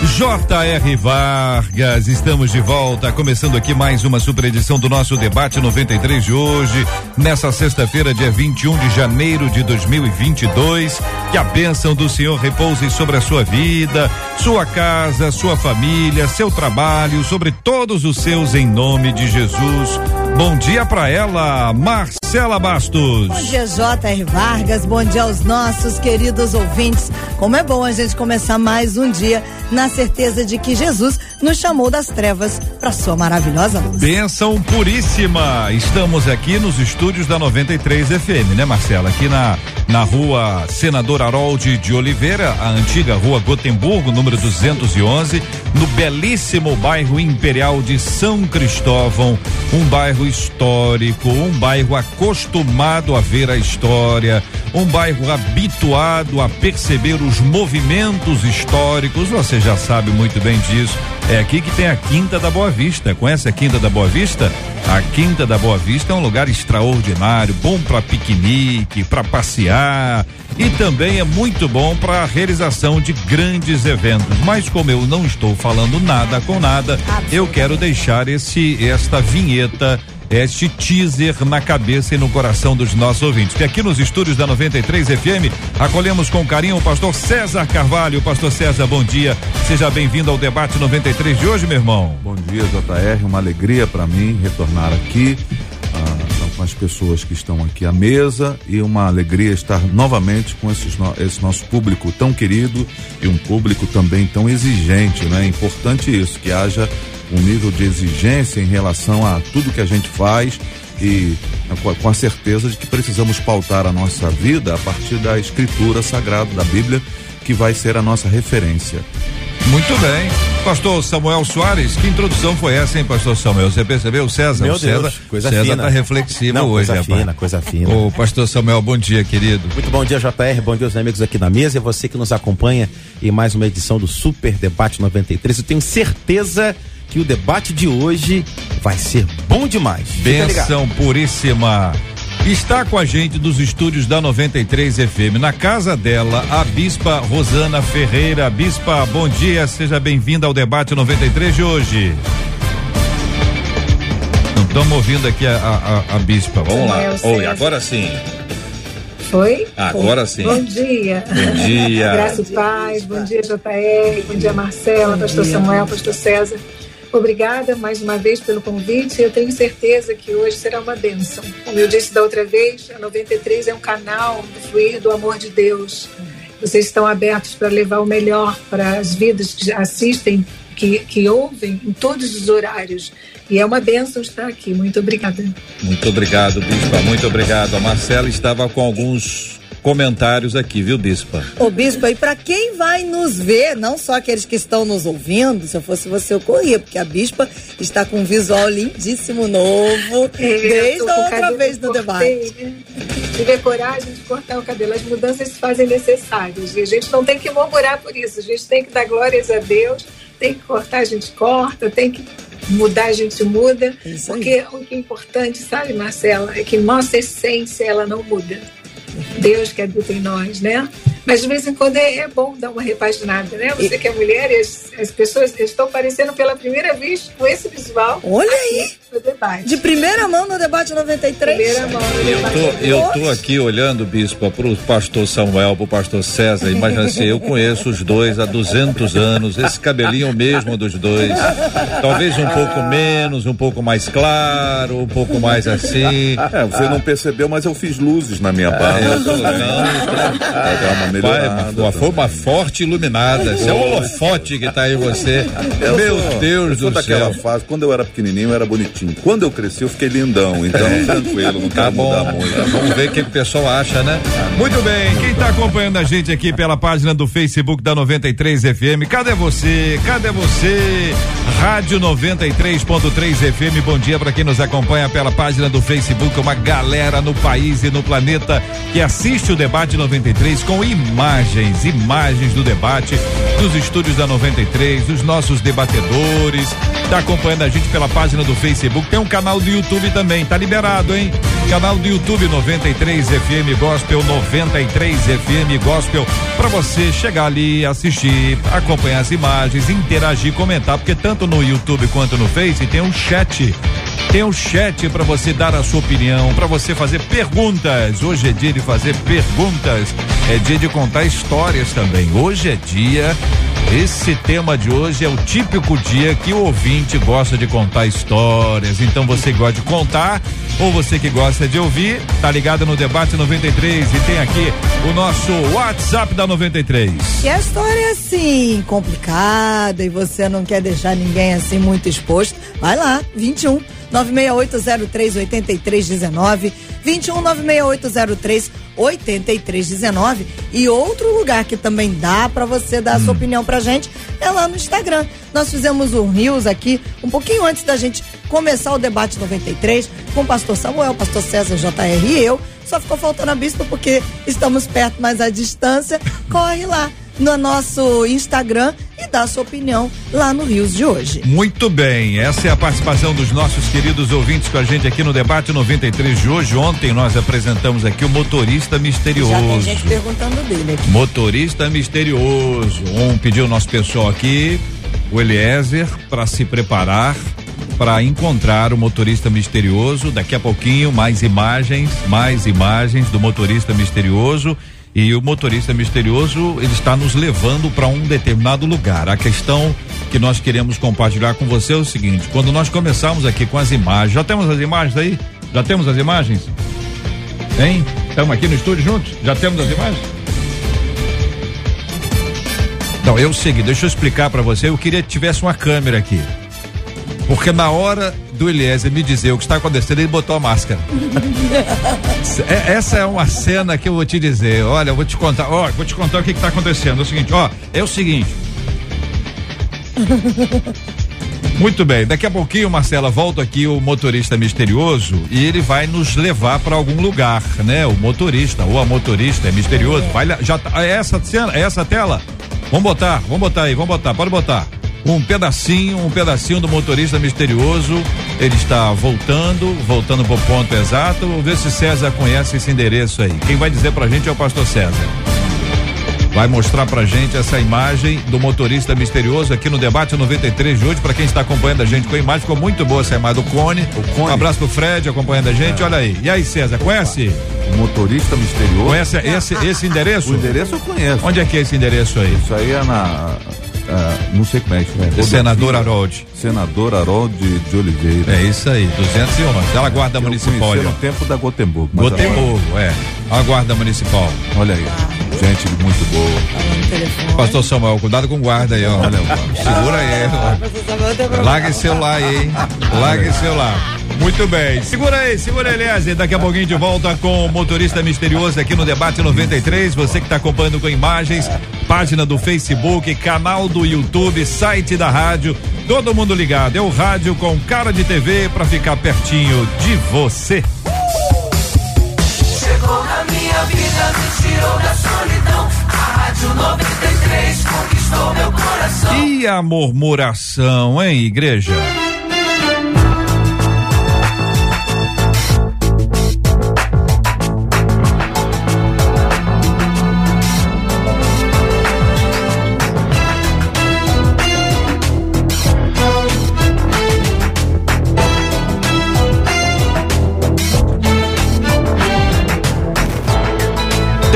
J.R. Vargas, estamos de volta, começando aqui mais uma super edição do nosso debate 93 de hoje, nessa sexta-feira, dia 21 de janeiro de 2022. Que a bênção do Senhor repouse sobre a sua vida, sua casa, sua família, seu trabalho, sobre todos os seus, em nome de Jesus. Bom dia para ela, Marcela Bastos. Bom dia, J.R. Vargas. Bom dia aos nossos queridos ouvintes. Como é bom a gente começar mais um dia na certeza de que Jesus nos chamou das trevas para sua maravilhosa luz. Bênção puríssima. Estamos aqui nos estúdios da 93 FM, né, Marcela? Aqui na na rua Senador Harold de Oliveira, a antiga rua Gotemburgo, número 211, no belíssimo bairro Imperial de São Cristóvão, um bairro histórico, um bairro acostumado a ver a história, um bairro habituado a perceber os movimentos históricos, você já sabe muito bem disso. É aqui que tem a Quinta da Boa Vista. Conhece a Quinta da Boa Vista? A Quinta da Boa Vista é um lugar extraordinário, bom para piquenique, para passear e também é muito bom para a realização de grandes eventos. Mas como eu não estou falando nada com nada, eu quero deixar esse esta vinheta este teaser na cabeça e no coração dos nossos ouvintes. Que aqui nos estúdios da 93 FM acolhemos com carinho o pastor César Carvalho. Pastor César, bom dia. Seja bem-vindo ao debate 93 de hoje, meu irmão. Bom dia, JR. Uma alegria para mim retornar aqui. Ah, com as pessoas que estão aqui à mesa e uma alegria estar novamente com esses esse nosso público tão querido e um público também tão exigente, né? É importante isso, que haja um nível de exigência em relação a tudo que a gente faz e com a certeza de que precisamos pautar a nossa vida a partir da escritura sagrada da Bíblia, que vai ser a nossa referência. Muito bem. Pastor Samuel Soares, que introdução foi essa, hein, pastor Samuel? Você percebeu, César? Meu o César, Deus, coisa César fina. tá reflexivo Não, hoje, coisa rapaz. fina, coisa fina. Ô, pastor Samuel, bom dia, querido. Muito bom dia, JR. Bom dia aos amigos aqui na mesa e você que nos acompanha em mais uma edição do Super Debate 93. Eu tenho certeza que o debate de hoje vai ser bom demais. Benção puríssima. Está com a gente dos estúdios da 93 FM, na casa dela, a Bispa Rosana Ferreira. Bispa, bom dia, seja bem-vinda ao debate 93 de hoje. Não estamos ouvindo aqui a, a, a- a Bispa. Vamos lá. Oi, agora sim. Foi? Agora sim. Bom dia. Bom dia. Graça e paz. Bom dia, JR. Bom dia, Marcela, Pastor Samuel, Pastor César. Obrigada mais uma vez pelo convite. Eu tenho certeza que hoje será uma bênção. Como eu disse da outra vez, a 93 é um canal do fluir do amor de Deus. Vocês estão abertos para levar o melhor para as vidas que assistem, que, que ouvem em todos os horários. E é uma bênção estar aqui. Muito obrigada. Muito obrigado, Bispa. Muito obrigado. A Marcela estava com alguns comentários aqui, viu, Bispa? Ô bispo, e para quem vai nos ver, não só aqueles que estão nos ouvindo, se eu fosse você eu corria, porque a bispa está com um visual lindíssimo novo, desde É, Eu tô a outra vez no debate. né? Tive coragem de cortar o cabelo. As mudanças se fazem necessárias. E a gente não tem que murmurar por isso. A gente tem que dar glórias a Deus. Tem que cortar, a gente corta. Tem que mudar, a gente muda. Aí. Porque o que é importante, sabe, Marcela, é que nossa essência ela não muda. Deus que habita em nós, né? Mas de vez em quando é, é bom dar uma repaginada, né? Você que é mulher e as, as pessoas estão aparecendo pela primeira vez com esse visual. Olha aqui aí. No debate. De primeira mão no debate 93. Primeira mão no Eu debate. tô, eu tô aqui olhando, Bispa, pro pastor Samuel, pro pastor César. Imagina assim, eu conheço os dois há 200 anos, esse cabelinho mesmo dos dois. Talvez um pouco menos, um pouco mais claro, um pouco mais assim. É, você não percebeu, mas eu fiz luzes na minha barba. eu tô- não, Pra dar uma melhorada. Uma forma forte e iluminada. Esse é o holofote que tá aí você. Eu Meu sou- Deus eu do daquela céu. fase, quando eu era pequenininho, eu era bonitinho. Bonitinho. Quando eu cresci, eu fiquei lindão. Então, é. tranquilo, não tá bom. muito. Vamos ver o que, o pessoal acha, né? Muito bem. Quem está acompanhando a gente aqui pela página do Facebook da 93 FM, cadê você? Cadê você? Rádio 93.3 FM. Bom dia para quem nos acompanha pela página do Facebook. Uma galera no país e no planeta que assiste o debate 93 com imagens, imagens do debate dos estúdios da 93, dos nossos debatedores. Tá acompanhando a gente pela página do Facebook. Tem um canal do YouTube também, tá liberado, hein? Canal do YouTube 93 FM Gospel 93 FM Gospel para você chegar ali, assistir, acompanhar as imagens, interagir, comentar, porque tanto no YouTube quanto no Face tem um chat tem um chat para você dar a sua opinião, para você fazer perguntas. Hoje é dia de fazer perguntas, é dia de contar histórias também. Hoje é dia esse tema de hoje é o típico dia que o ouvinte gosta de contar histórias. Então você gosta de contar ou você que gosta de ouvir, tá ligado no debate 93 e tem aqui o nosso WhatsApp da 93. E a história é assim, complicada e você não quer deixar ninguém assim muito exposto, vai lá, 21 968038319, 21 96803 8319 e outro lugar que também dá para você dar a sua hum. opinião pra gente é lá no Instagram. Nós fizemos um news aqui um pouquinho antes da gente começar o debate 93 com o pastor Samuel, pastor César JR e eu. Só ficou faltando a bispa porque estamos perto, mas a distância. Corre lá no nosso Instagram e dá sua opinião lá no Rios de hoje. Muito bem, essa é a participação dos nossos queridos ouvintes com a gente aqui no debate 93 de hoje. Ontem nós apresentamos aqui o motorista misterioso. Já tem gente perguntando dele aqui. Motorista misterioso. Um pediu o nosso pessoal aqui, o Eliezer, para se preparar para encontrar o motorista misterioso. Daqui a pouquinho, mais imagens, mais imagens do motorista misterioso e o motorista misterioso ele está nos levando para um determinado lugar. A questão que nós queremos compartilhar com você é o seguinte: quando nós começamos aqui com as imagens, já temos as imagens aí? Já temos as imagens? Hein? Estamos aqui no estúdio juntos? Já temos as imagens? Não, eu segui, deixa eu explicar para você. Eu queria que tivesse uma câmera aqui. Porque na hora do Eliezer me dizer o que está acontecendo, ele botou a máscara. É, essa é uma cena que eu vou te dizer. Olha, eu vou te contar. Ó, vou te contar o que está acontecendo. É o seguinte, ó, é o seguinte. Muito bem, daqui a pouquinho, Marcela, volta aqui o motorista misterioso e ele vai nos levar para algum lugar, né? O motorista ou a motorista é misterioso. Vai, já tá, é essa cena, é essa tela. Vamos botar, vamos botar aí, vamos botar, pode botar um pedacinho, um pedacinho do motorista misterioso. Ele está voltando, voltando para o ponto exato. Vamos ver se César conhece esse endereço aí. Quem vai dizer para a gente é o pastor César. Vai mostrar pra gente essa imagem do motorista misterioso aqui no debate 93 de hoje. Para quem está acompanhando a gente com a imagem, ficou muito boa essa imagem do Cone. O Cone. Um abraço pro Fred acompanhando a gente. É. Olha aí. E aí, César, conhece? O motorista misterioso. Conhece esse, esse endereço? O endereço eu conheço. Onde é que é esse endereço aí? Isso aí é na Uh, não sei como é é. Senador Harold. Senador Harold de, de, Oliveira. É isso aí, 211. Ela guarda eu municipal. no tempo da Gotemburgo. Gotemburgo, agora... é. A guarda municipal. Olha aí, gente muito boa. Pastor Samuel, cuidado com guarda aí, ó. Olha, Segura aí. Larga esse celular aí, hein? Larga esse celular. Muito bem. Segura aí, segura aí, Eliezer. Daqui a pouquinho de volta com o motorista misterioso aqui no Debate 93. Você que está acompanhando com imagens, página do Facebook, canal do YouTube, site da rádio. Todo mundo ligado. É o rádio com cara de TV para ficar pertinho de você. Chegou na minha vida, me tirou da solidão. A Rádio 93 conquistou meu coração. E a murmuração, hein, igreja?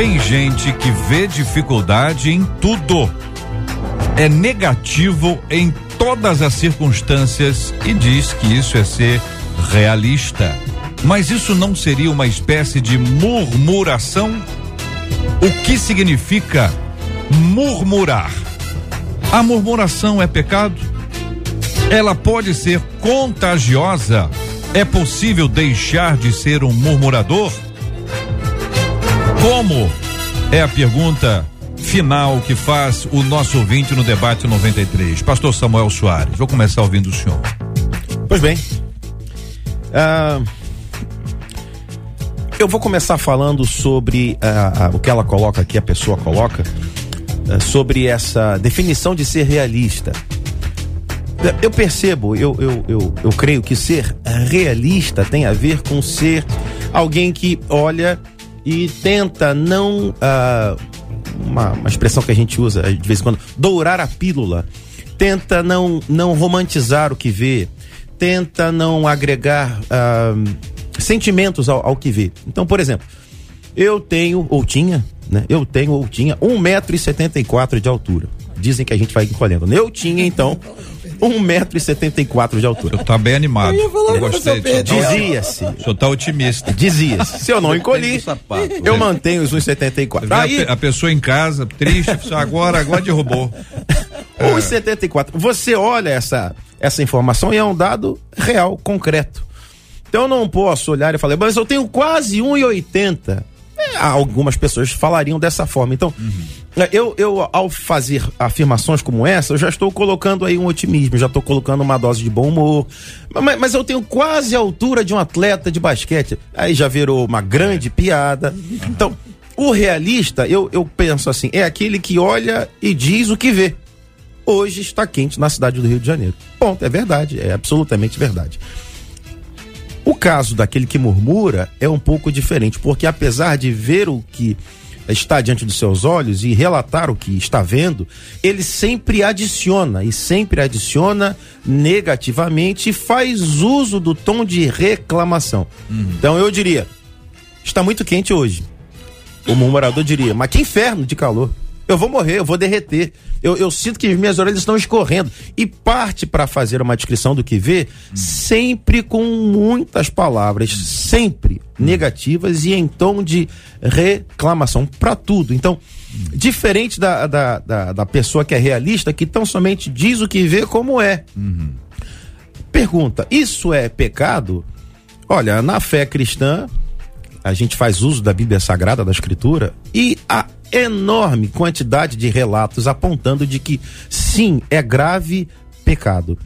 Tem gente que vê dificuldade em tudo. É negativo em todas as circunstâncias e diz que isso é ser realista. Mas isso não seria uma espécie de murmuração? O que significa murmurar? A murmuração é pecado? Ela pode ser contagiosa É possível deixar de ser um murmurador? Como? É a pergunta final que faz o nosso ouvinte no debate 93. Pastor Samuel Soares, vou começar ouvindo o senhor. Pois bem. Ah, eu vou começar falando sobre ah, ah, o que ela coloca aqui, a pessoa coloca, sobre essa definição de ser realista. Eu percebo, eu, eu, eu, eu creio que ser realista tem a ver com ser alguém que olha e tenta não. ah, uma, uma expressão que a gente usa de vez em quando, dourar a pílula. Tenta não, não romantizar o que vê, tenta não agregar ah, sentimentos ao, ao que vê. Então, por exemplo, eu tenho, ou tinha, né? Eu tenho ou tinha 1,74m de altura. Dizem que a gente vai encolhendo. Eu tinha, então, 1,74m de altura. Eu tá bem animado. Eu, gostei. do senhor. Dizia-se. O senhor tá otimista. Dizia-se. Se eu não encolhi, eu mantenho os 1,74. Vê a Aí, pe- a, pessoa em casa, triste, agora, agora derrubou. 1,74. Você olha essa, essa informação e é um dado real, concreto. Então eu não posso olhar e falar, mas eu tenho quase 1,80. É, algumas pessoas falariam dessa forma. Então, é, eu, eu, ao fazer afirmações como essa, eu já estou colocando aí um otimismo, já estou colocando uma dose de bom humor. Mas, mas eu tenho quase a altura de um atleta de basquete. Aí já virou uma grande piada. Então, o realista, eu, eu penso assim, é aquele que olha e diz o que vê hoje está quente na cidade do Rio de Janeiro. Ponto, é verdade, é absolutamente verdade. O caso daquele que murmura é um pouco diferente, porque apesar de ver o que está diante dos seus olhos e relatar o que está vendo, ele sempre adiciona e sempre adiciona negativamente e faz uso do tom de reclamação. Então eu diria: está muito quente hoje. O murmurador diria: mas que inferno de calor. Eu vou morrer, eu vou derreter. Eu, eu sinto que as minhas orelhas estão escorrendo. E parte para fazer uma descrição do que vê, sempre com muitas palavras, sempre negativas e em tom de reclamação para tudo. Então, diferente da, da, da, da pessoa que é realista, que tão somente diz o que vê como é. Pergunta: isso é pecado? Olha, na fé cristã, a gente faz uso da Bíblia Sagrada, da Escritura, e a enorme quantidade de relatos apontando de que sim, é grave pecado.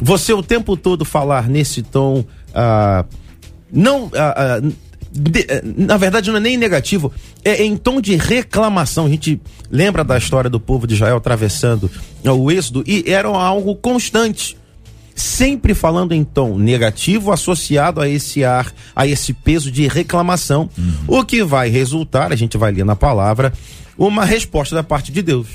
Você o tempo todo falar nesse tom, ah, não. ah, ah, de- eh, na verdade, não é nem negativo, é em tom de reclamação. A gente lembra da história do povo de Israel atravessando ah, o êxodo e era algo constante sempre falando em tom negativo associado a esse ar, a esse peso de reclamação, o que vai resultar, a gente vai ler na palavra, uma resposta da parte de Deus.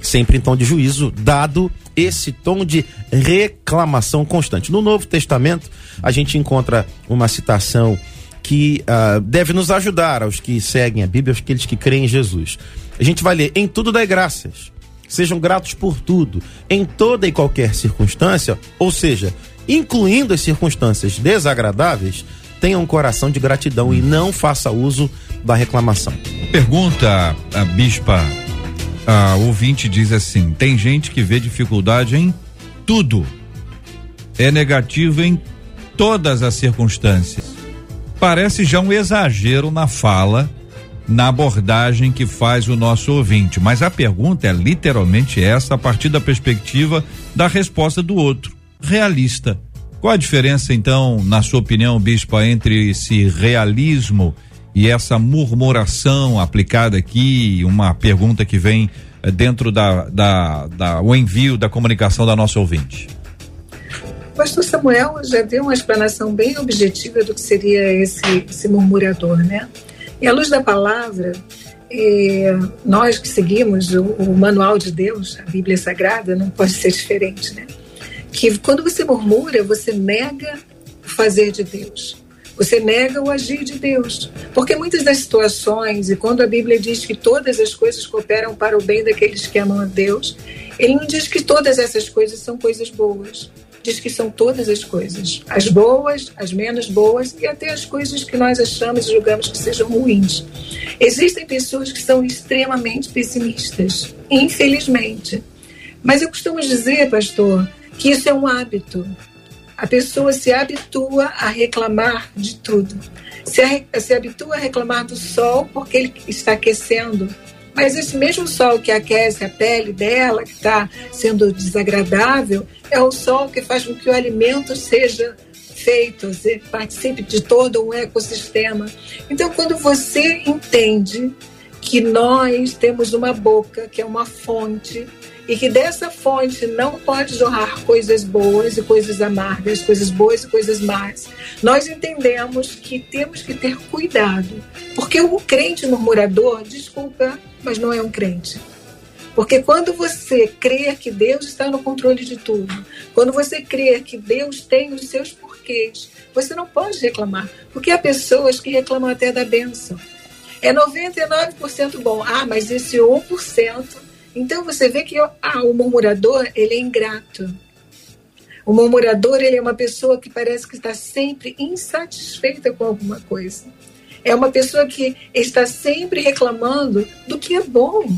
Sempre em tom de juízo, dado esse tom de reclamação constante. No Novo Testamento, a gente encontra uma citação que ah, deve nos ajudar aos que seguem a Bíblia, aos aqueles que creem em Jesus. A gente vai ler: em tudo dai graças. Sejam gratos por tudo, em toda e qualquer circunstância, ou seja, incluindo as circunstâncias desagradáveis, tenha um coração de gratidão e não faça uso da reclamação. Pergunta a bispa, a ouvinte diz assim: tem gente que vê dificuldade em tudo, é negativo em todas as circunstâncias. Parece já um exagero na fala, na abordagem que faz o nosso ouvinte, mas a pergunta é literalmente essa a partir da perspectiva da resposta do outro, realista. Qual a diferença então, na sua opinião, bispa, entre esse realismo e essa murmuração aplicada aqui, uma pergunta que vem eh, dentro da, da, da o envio da comunicação da nossa ouvinte? Pastor Samuel já deu uma explanação bem objetiva do que seria esse, esse murmurador, né? E à luz da palavra, eh, nós que seguimos o, o manual de Deus, a Bíblia Sagrada, não pode ser diferente, né? Que quando você murmura, você nega o fazer de Deus. Você nega o agir de Deus. Porque muitas das situações, e quando a Bíblia diz que todas as coisas cooperam para o bem daqueles que amam a Deus, ele não diz que todas essas coisas são coisas boas. Diz que são todas as coisas. As boas, as menos boas e até as coisas que nós achamos e julgamos que sejam ruins. Existem pessoas que são extremamente pessimistas, infelizmente. Mas eu costumo dizer, pastor, que isso é um hábito. a pessoa se habitua a reclamar de tudo. Se, se habitua a reclamar do sol porque ele está aquecendo. Mas esse mesmo sol que aquece a pele dela, que está sendo desagradável, é o sol que faz com que o alimento seja feito, participe de todo um ecossistema. Então, quando você entende que nós temos uma boca, que é uma fonte, e que dessa fonte não pode jorrar coisas boas e coisas amargas, coisas boas e coisas más. Nós entendemos que temos que ter cuidado, porque um crente murmurador, desculpa, mas não é um crente. Porque quando você crê que Deus está no controle de tudo, quando você crê que Deus tem os seus porquês, você não pode reclamar, porque há pessoas que reclamam até da bênção. É 99% bom. Ah, mas esse 1% então você vê que ah, o murmurador ele é ingrato. O murmurador ele é uma pessoa que parece que está sempre insatisfeita com alguma coisa. É uma pessoa que está sempre reclamando do que é bom.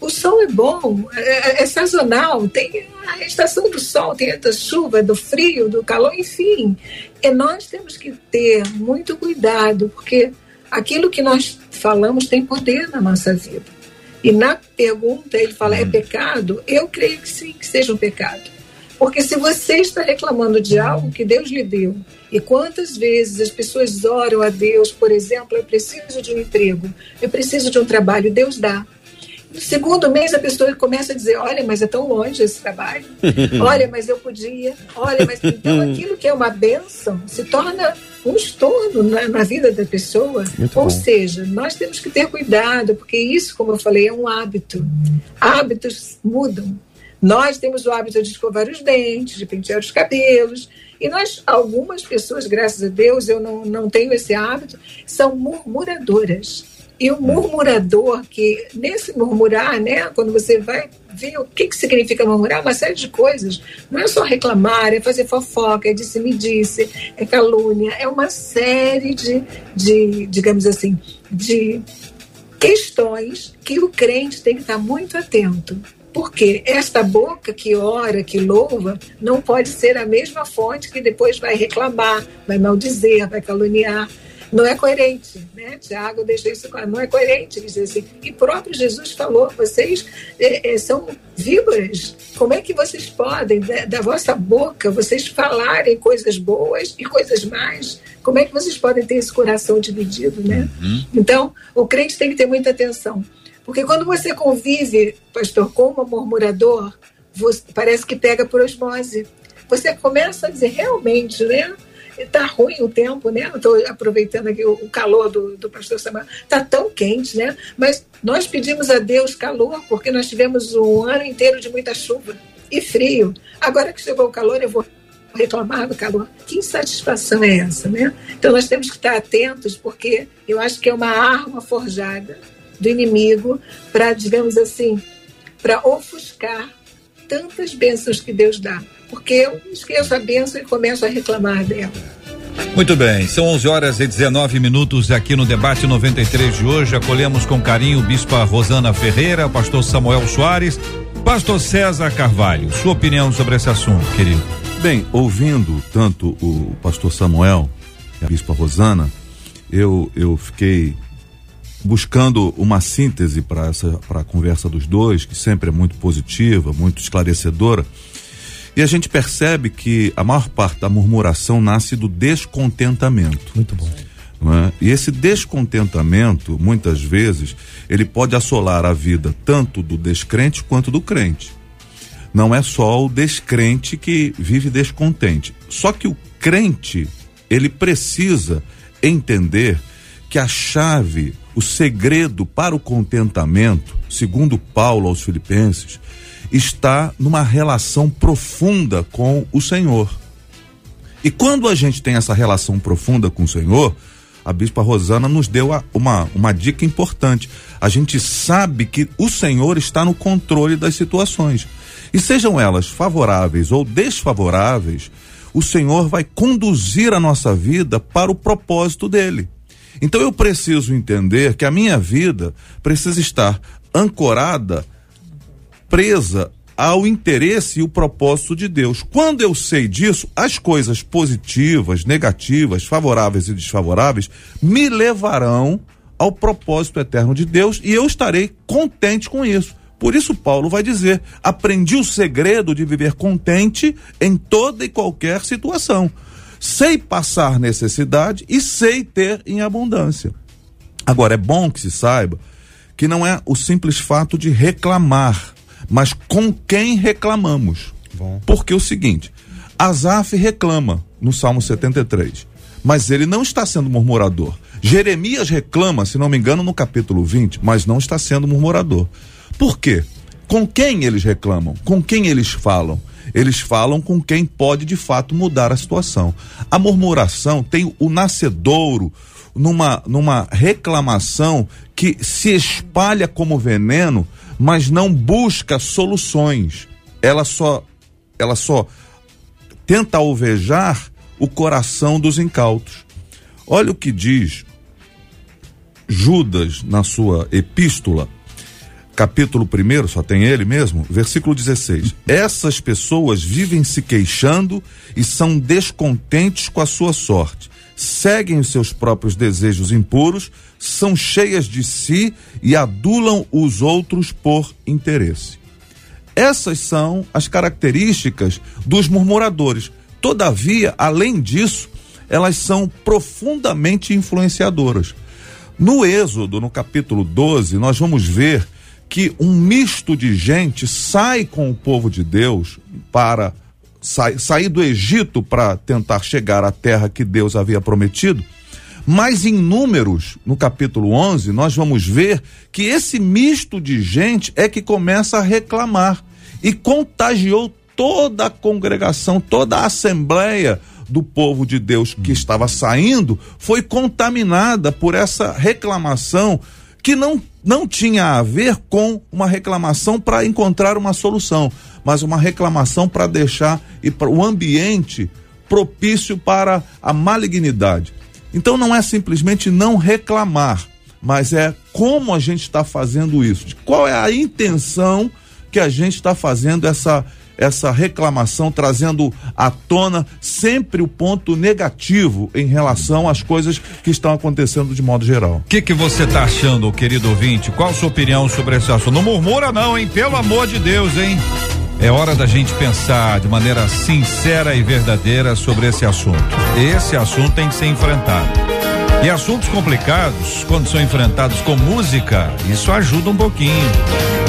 O sol é bom, é, é, é sazonal, tem a estação do sol, tem a da chuva, do frio, do calor, enfim. E nós temos que ter muito cuidado, porque aquilo que nós falamos tem poder na nossa vida. E na pergunta ele fala: é hum. pecado? Eu creio que sim, que seja um pecado. Porque se você está reclamando de algo que Deus lhe deu, e quantas vezes as pessoas oram a Deus, por exemplo, eu preciso de um emprego, eu preciso de um trabalho, Deus dá. No segundo mês a pessoa começa a dizer: Olha, mas é tão longe esse trabalho. Olha, mas eu podia. Olha, mas então aquilo que é uma bênção se torna um estorno na, na vida da pessoa. Muito Ou bom. seja, nós temos que ter cuidado, porque isso, como eu falei, é um hábito. Hábitos mudam. Nós temos o hábito de escovar os dentes, de pentear os cabelos. E nós, algumas pessoas, graças a Deus, eu não, não tenho esse hábito, são murmuradoras. E o murmurador, que nesse murmurar, né, quando você vai ver o que, que significa murmurar, uma série de coisas. Não é só reclamar, é fazer fofoca, é disse-me-disse, é calúnia, é uma série de, de, digamos assim, de questões que o crente tem que estar muito atento. Porque esta boca que ora, que louva, não pode ser a mesma fonte que depois vai reclamar, vai maldizer, vai caluniar não é coerente, né? Tiago deixa isso claro, não é coerente, diz assim. E próprio Jesus falou, vocês é, é, são víboras, como é que vocês podem, da, da, vossa boca, vocês falarem coisas boas e coisas más? Como é que vocês podem ter esse coração dividido, né? Uhum. Então, o crente tem que ter muita atenção. Porque quando você convive, pastor, com um murmurador, você, parece que pega por osmose. Você começa a dizer, realmente, né? Está ruim o tempo, né? Estou aproveitando aqui o, calor do, do pastor Samuel. Está tão quente, né? Mas nós pedimos a Deus calor porque nós tivemos um ano inteiro de muita chuva e frio. Agora que chegou o calor, eu vou reclamar do calor. Que insatisfação é essa, né? Então nós temos que estar atentos porque eu acho que é uma arma forjada do inimigo para, digamos assim, para ofuscar tantas bênçãos que Deus dá porque eu esqueço a benção e começo a reclamar dela. Muito bem, são 11 horas e 19 minutos aqui no debate 93 de hoje. Acolhemos com carinho o Bispa Rosana Ferreira, pastor Samuel Soares, pastor César Carvalho. Sua opinião sobre esse assunto, querido? Bem, ouvindo tanto o pastor Samuel e a Bispa Rosana, eu, eu fiquei buscando uma síntese para essa para a conversa dos dois, que sempre é muito positiva, muito esclarecedora. E a gente percebe que a maior parte da murmuração nasce do descontentamento. Muito bom. É? E esse descontentamento, muitas vezes, ele pode assolar a vida tanto do descrente quanto do crente. Não é só o descrente que vive descontente. Só que o crente, ele precisa entender que a chave, o segredo para o contentamento, segundo Paulo aos Filipenses, está numa relação profunda com o Senhor. E quando a gente tem essa relação profunda com o Senhor, a Bispa Rosana nos deu uma, uma dica importante. A gente sabe que o Senhor está no controle das situações. E sejam elas favoráveis ou desfavoráveis, o Senhor vai conduzir a nossa vida para o propósito dele. Então eu preciso entender que a minha vida precisa estar ancorada presa ao interesse e o propósito de Deus. Quando eu sei disso, as coisas positivas, negativas, favoráveis e desfavoráveis me levarão ao propósito eterno de Deus e eu estarei contente com isso. Por isso, Paulo vai dizer: aprendi o segredo de viver contente em toda e qualquer situação. Sei passar necessidade e sei ter em abundância. Agora, é bom que se saiba que não é o simples fato de reclamar, mas com quem reclamamos. Bom. Porque é o seguinte, Asaf reclama no Salmo 73, mas ele não está sendo murmurador. Jeremias reclama, se não me engano, no capítulo 20, mas não está sendo murmurador. Por quê? Com quem eles reclamam? Com quem eles falam? Eles falam com quem pode de fato mudar a situação. A murmuração tem o nascedouro numa, numa reclamação que se espalha como veneno, mas não busca soluções. Ela só, ela só tenta alvejar o coração dos incautos. Olha o que diz Judas na sua epístola, capítulo 1, só tem ele mesmo, versículo 16. Essas pessoas vivem se queixando e são descontentes com a sua sorte seguem os seus próprios desejos impuros, são cheias de si e adulam os outros por interesse. Essas são as características dos murmuradores. Todavia, além disso, elas são profundamente influenciadoras. No Êxodo, no capítulo 12, nós vamos ver que um misto de gente sai com o povo de Deus para sair do Egito para tentar chegar à terra que Deus havia prometido. Mas em números, no capítulo 11, nós vamos ver que esse misto de gente é que começa a reclamar e contagiou toda a congregação, toda a assembleia do povo de Deus que estava saindo foi contaminada por essa reclamação que não, não tinha a ver com uma reclamação para encontrar uma solução, mas uma reclamação para deixar e para o ambiente propício para a malignidade. Então não é simplesmente não reclamar, mas é como a gente está fazendo isso, qual é a intenção que a gente está fazendo essa essa reclamação, trazendo à tona sempre o ponto negativo em relação às coisas que estão acontecendo de modo geral. O que, que você está achando, querido ouvinte? Qual a sua opinião sobre esse assunto? Não murmura, não, hein? Pelo amor de Deus, hein? É hora da gente pensar de maneira sincera e verdadeira sobre esse assunto. Esse assunto tem que ser enfrentado. E assuntos complicados, quando são enfrentados com música, isso ajuda um pouquinho.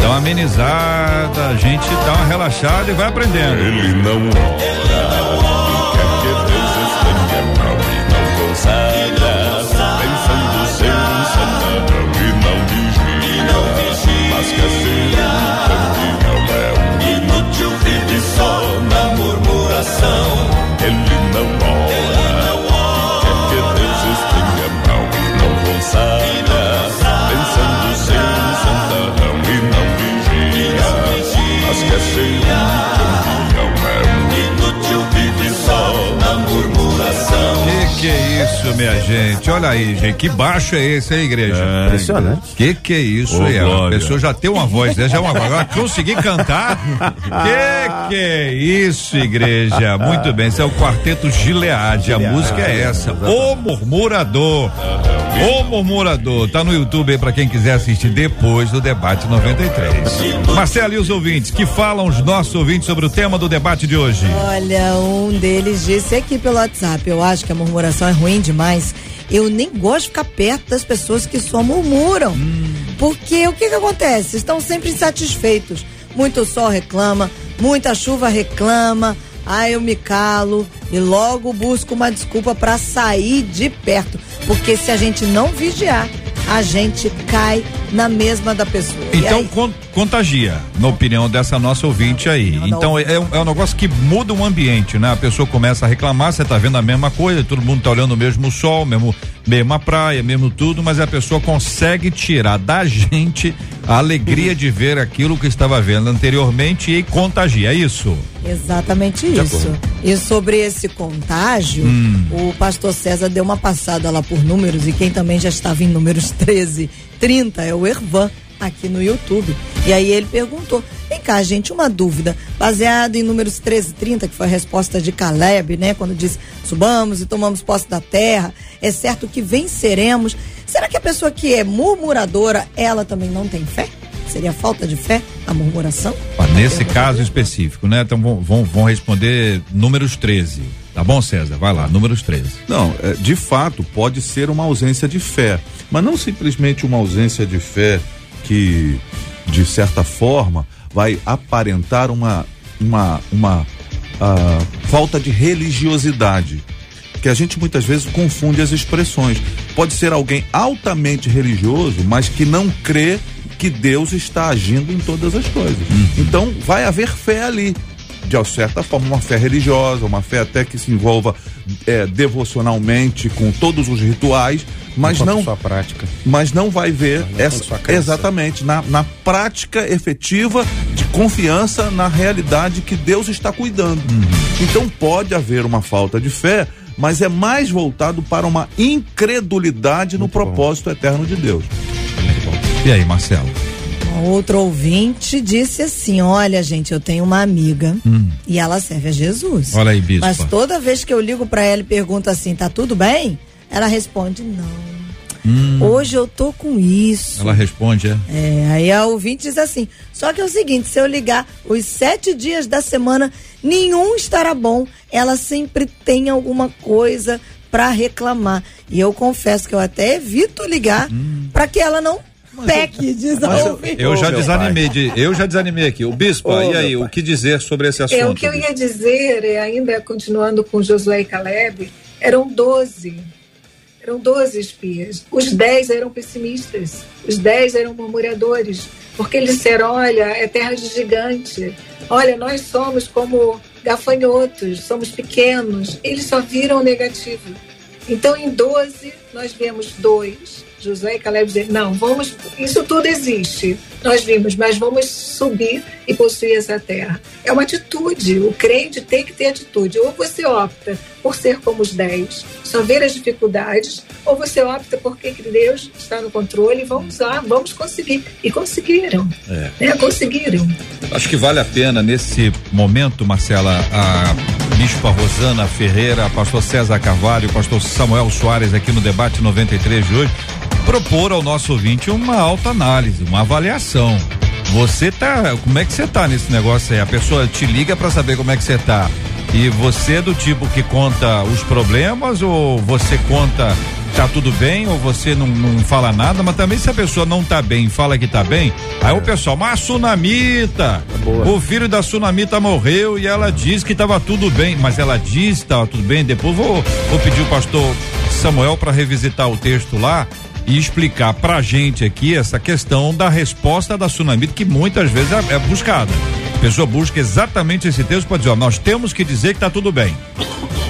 Dá uma amenizada, a gente dá uma relaxada e vai aprendendo. Ele não ora, quer isso, minha gente? Olha aí, gente, que baixo é esse, hein, igreja? Impressionante. Que que é isso Ô, aí? A pessoa já tem uma voz, né? Já é uma agora conseguir cantar. que que é isso, igreja? Muito bem, esse é o quarteto Gileade. A música é essa, O Murmurador. O Murmurador. Tá no YouTube aí pra quem quiser assistir depois do debate 93. Marcelo e os ouvintes, que falam os nossos ouvintes sobre o tema do debate de hoje? Olha, um deles disse aqui pelo WhatsApp, eu acho que a murmuração é ruim demais. Eu nem gosto de ficar perto das pessoas que só murmuram. Porque o que que acontece? Estão sempre insatisfeitos. Muito sol reclama, muita chuva reclama. Ah, eu me calo e logo busco uma desculpa para sair de perto. Porque se a gente não vigiar, a gente cai na mesma da pessoa. Então con- contagia, na opinião dessa nossa ouvinte aí. Então é, um- é um negócio que muda o ambiente, né? A pessoa começa a reclamar, você tá vendo a mesma coisa, todo mundo tá olhando o mesmo sol, mesmo mesma praia, mesmo tudo, mas a pessoa consegue tirar da gente a alegria de ver aquilo que estava vendo anteriormente e contagia, é isso? Exatamente isso. E sobre esse contágio, Hum. o pastor César deu uma passada lá por números e quem também já estava em números 13, 30 é o Ervan aqui no YouTube. E aí ele perguntou: cá, gente, uma dúvida. Baseado em números 13 e 30, que foi a resposta de Caleb, né? Quando disse subamos e tomamos posse da terra, é certo que venceremos. Será que a pessoa que é murmuradora, ela também não tem fé? Seria falta de fé a murmuração? Ah, Nesse caso específico, né? Então vão, vão, vão responder números 13. Tá bom, César? Vai lá, números 13. Não, é, de fato, pode ser uma ausência de fé, mas não simplesmente uma ausência de fé que, de certa forma, vai aparentar uma, uma, uma ah, falta de religiosidade. Que a gente muitas vezes confunde as expressões. Pode ser alguém altamente religioso, mas que não crê que Deus está agindo em todas as coisas. Então, vai haver fé ali de certa forma, uma fé religiosa, uma fé até que se envolva é, devocionalmente com todos os rituais, mas Enquanto não, sua prática. mas não vai ver não essa, exatamente na, na prática efetiva de confiança na realidade que Deus está cuidando. Então pode haver uma falta de fé, mas é mais voltado para uma incredulidade no propósito eterno de Deus. E aí, Marcelo? Outro ouvinte disse assim: Olha, gente, eu tenho uma amiga e ela serve a Jesus. Olha aí, bispa. Mas toda vez que eu ligo pra ela e pergunto assim: tá tudo bem? Ela responde: não. Hoje eu tô com isso. Ela responde, é? É, aí a ouvinte diz assim: só que é o seguinte, se eu ligar os sete dias da semana, nenhum estará bom. Ela sempre tem alguma coisa pra reclamar. E eu confesso que eu até evito ligar pra que ela não peque, diz a ouvinte. Eu Ô, já desanimei de, eu já desanimei aqui. O bispo, e aí, o que dizer sobre esse assunto? É, o que eu ia dizer, é, ainda continuando com Josué e Caleb, eram 12. Eram 12 espias. Os 10 eram pessimistas. Os 10 eram murmuradores. Porque eles disseram: olha, é terra de gigante. Olha, nós somos como gafanhotos, somos pequenos. Eles só viram o negativo. Então, em 12, nós vemos dois. Josué e Caleb dizer, não, vamos, isso tudo existe, nós vimos, mas vamos subir e possuir essa terra. É uma atitude, o crente tem que ter atitude. Ou você opta por ser como os dez, só ver as dificuldades, ou você opta porque que Deus está no controle e vamos lá, vamos conseguir. E conseguiram, É. né? conseguiram. Acho que vale a pena nesse momento, Marcela, a Bispa Rosana Ferreira, pastor César Carvalho, pastor Samuel Soares aqui no debate 93 de hoje, propor ao nosso ouvinte uma autoanálise, uma avaliação. Você tá, como é que você tá nesse negócio aí? A pessoa te liga para saber como é que você tá. E você é do tipo que conta os problemas ou você conta tá tudo bem ou você não, não fala nada, mas também se a pessoa não tá bem e fala que tá bem, aí o pessoal, mas a Sunamita, boa. o filho da Sunamita morreu e ela diz que tava tudo bem, mas ela diz que tava tudo bem, depois vou, vou pedir o pastor Samuel para revisitar o texto lá e explicar pra gente aqui essa questão da resposta da Sunamita que muitas vezes é, é buscada. A pessoa busca exatamente esse texto para dizer, ó, nós temos que dizer que tá tudo bem.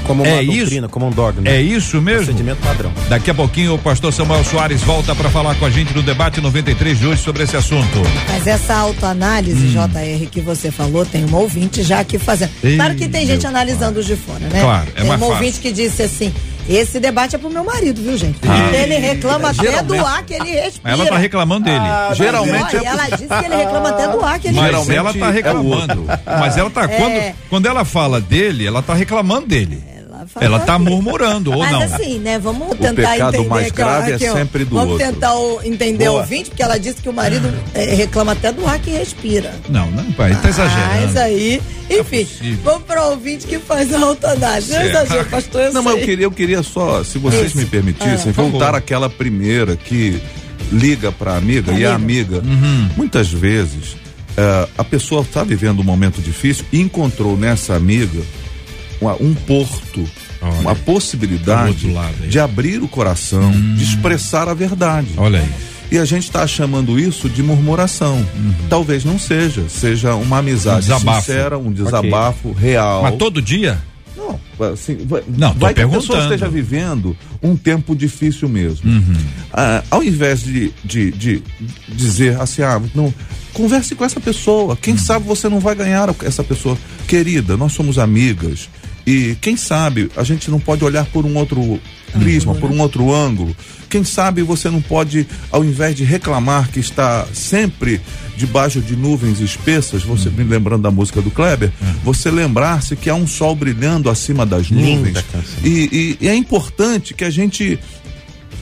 Como uma É isso? doutrina, como um dogma. É isso mesmo? Procedimento padrão. Daqui a pouquinho o pastor Samuel Soares volta para falar com a gente no debate 93 de hoje sobre esse assunto. Mas essa autoanálise, JR, que você falou, tem um ouvinte já aqui fazendo. Ei, claro que tem gente analisando os de fora, né? Claro, é tem mais um fácil. ouvinte que disse assim: esse debate é pro meu marido, viu, gente? Porque ele reclama até do ar que ele respira. Ela tá reclamando dele. Geralmente Olha, ela disse que ele reclama até do ar que ele Mas Geralmente ela tá é reclamando. Mas ela tá. É. Quando, quando ela fala dele, ela tá reclamando dele. Ela tá assim. murmurando, ou Mas não? assim, né? Vamos tentar pecado entender mais aqui, ó, grave é sempre do Vamos outro. tentar o- entender o ouvinte, porque ela disse que o marido eh, reclama até do ar que respira. Não, não, pai, tá Mas exagerando. aí, enfim, possível. vamos para o ouvinte que faz a autoanálise. Não é exagero, pastor, eu Não, mas eu queria, eu queria só, se vocês Isso. me permitissem, Ah, voltar àquela primeira que liga para amiga e a amiga, Uhum. muitas vezes eh, a pessoa está vivendo um momento difícil e encontrou nessa amiga um porto, Olha. uma possibilidade outro lado. Hum. de abrir o coração, de expressar a verdade. Olha aí. E a gente está chamando isso de murmuração. Talvez não seja, seja uma amizade Um sincera, um desabafo real. Mas todo dia? Não, assim, vai, Não, vai que a pessoa esteja vivendo um tempo difícil mesmo. Uhum. Ah, ao invés de, de, de dizer assim, ah, não, converse com essa pessoa. Uhum. Quem sabe você não vai ganhar essa pessoa. Querida, nós somos amigas E quem sabe a gente não pode olhar por um outro prisma, por um outro ângulo. Quem sabe você não pode, ao invés de reclamar que está sempre debaixo de nuvens espessas, você me lembrando da música do Kleber, você lembrar-se que há um sol brilhando acima das nuvens. E, e- e é importante que a gente,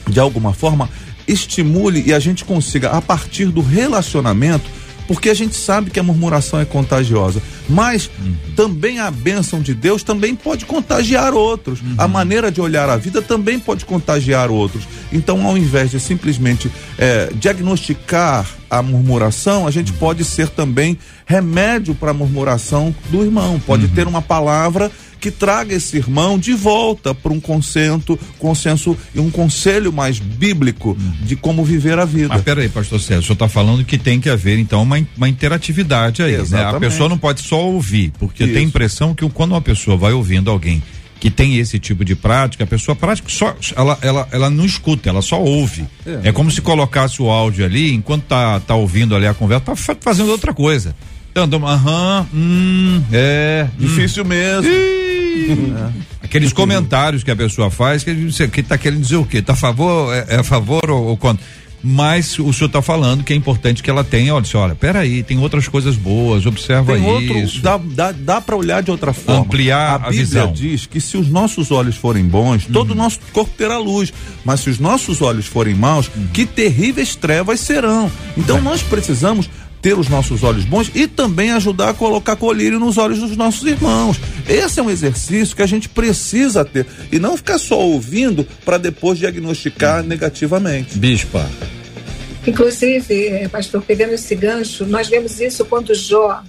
de alguma forma, estimule e a gente consiga, a partir do relacionamento, porque a gente sabe que a murmuração é contagiosa, mas também a bênção de Deus também pode contagiar outros. A maneira de olhar a vida também pode contagiar outros. Então, ao invés de simplesmente eh, diagnosticar a murmuração, a gente pode ser também remédio para a murmuração do irmão. Pode ter uma palavra que traga esse irmão de volta para um consenso, consenso e um conselho mais bíblico de como viver a vida. Mas peraí, pastor César, o senhor está falando que tem que haver, então, uma, uma interatividade aí, né? A pessoa não pode só ouvir, porque Isso. tem a impressão que quando uma pessoa vai ouvindo alguém que tem esse tipo de prática, a pessoa prática só, ela, ela, ela não escuta, ela só ouve. É. É, como se colocasse o áudio ali, enquanto tá, tá ouvindo ali a conversa, tá fa- fazendo outra coisa. Então, então, aham, hum, é, hum. Difícil mesmo. Aqueles comentários que a pessoa faz, que você que tá querendo dizer o quê? Tá a favor, é, é a favor ou, ou contra? Mas o senhor está falando que é importante que ela tenha, olha, olha, peraí, tem outras coisas boas, observa Tem outro, isso. dá, dá, dá para olhar de outra forma. Ampliar a Bíblia visão. diz que se os nossos olhos forem bons, todo o nosso corpo terá luz. Mas se os nossos olhos forem maus, que terríveis trevas serão. Então nós precisamos ter os nossos olhos bons e também ajudar a colocar colírio nos olhos dos nossos irmãos. Esse é um exercício que a gente precisa ter e não ficar só ouvindo para depois diagnosticar negativamente. Bispa. Inclusive, eh, pastor, pegando esse gancho, nós vemos isso quando Jó,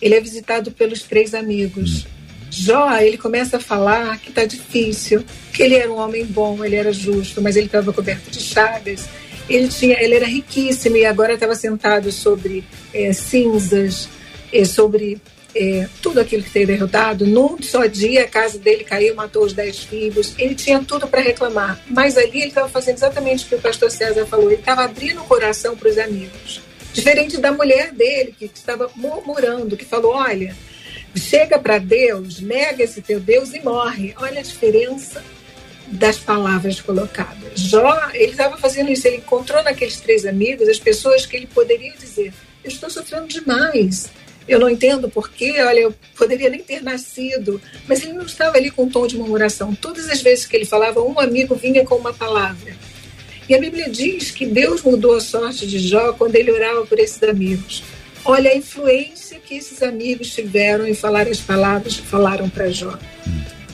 ele é visitado pelos três amigos. Jó, ele começa a falar que está difícil, que ele era um homem bom, ele era justo, mas ele estava coberto de chagas. Ele tinha, ele era riquíssimo e agora estava sentado sobre eh, cinzas, eh, sobre eh, tudo aquilo que teve derrotado. Num só dia, a casa dele caiu, matou os dez filhos. Ele tinha tudo para reclamar, mas ali ele estava fazendo exatamente o que o pastor César falou. Ele estava abrindo o coração para os amigos. Diferente da mulher dele, que estava murmurando, que falou: Olha, chega para Deus, nega esse teu Deus e morre. Olha a diferença das palavras colocadas. Jó, ele estava fazendo isso, ele encontrou naqueles três amigos as pessoas que ele poderia dizer: Eu estou sofrendo demais. Eu não entendo porquê, olha, eu poderia nem ter nascido. Mas ele não estava ali com um tom de murmuração. Todas as vezes que ele falava, um amigo vinha com uma palavra. E a Bíblia diz que Deus mudou a sorte de Jó quando ele orava por esses amigos. Olha a influência que esses amigos tiveram em falar as palavras que falaram para Jó.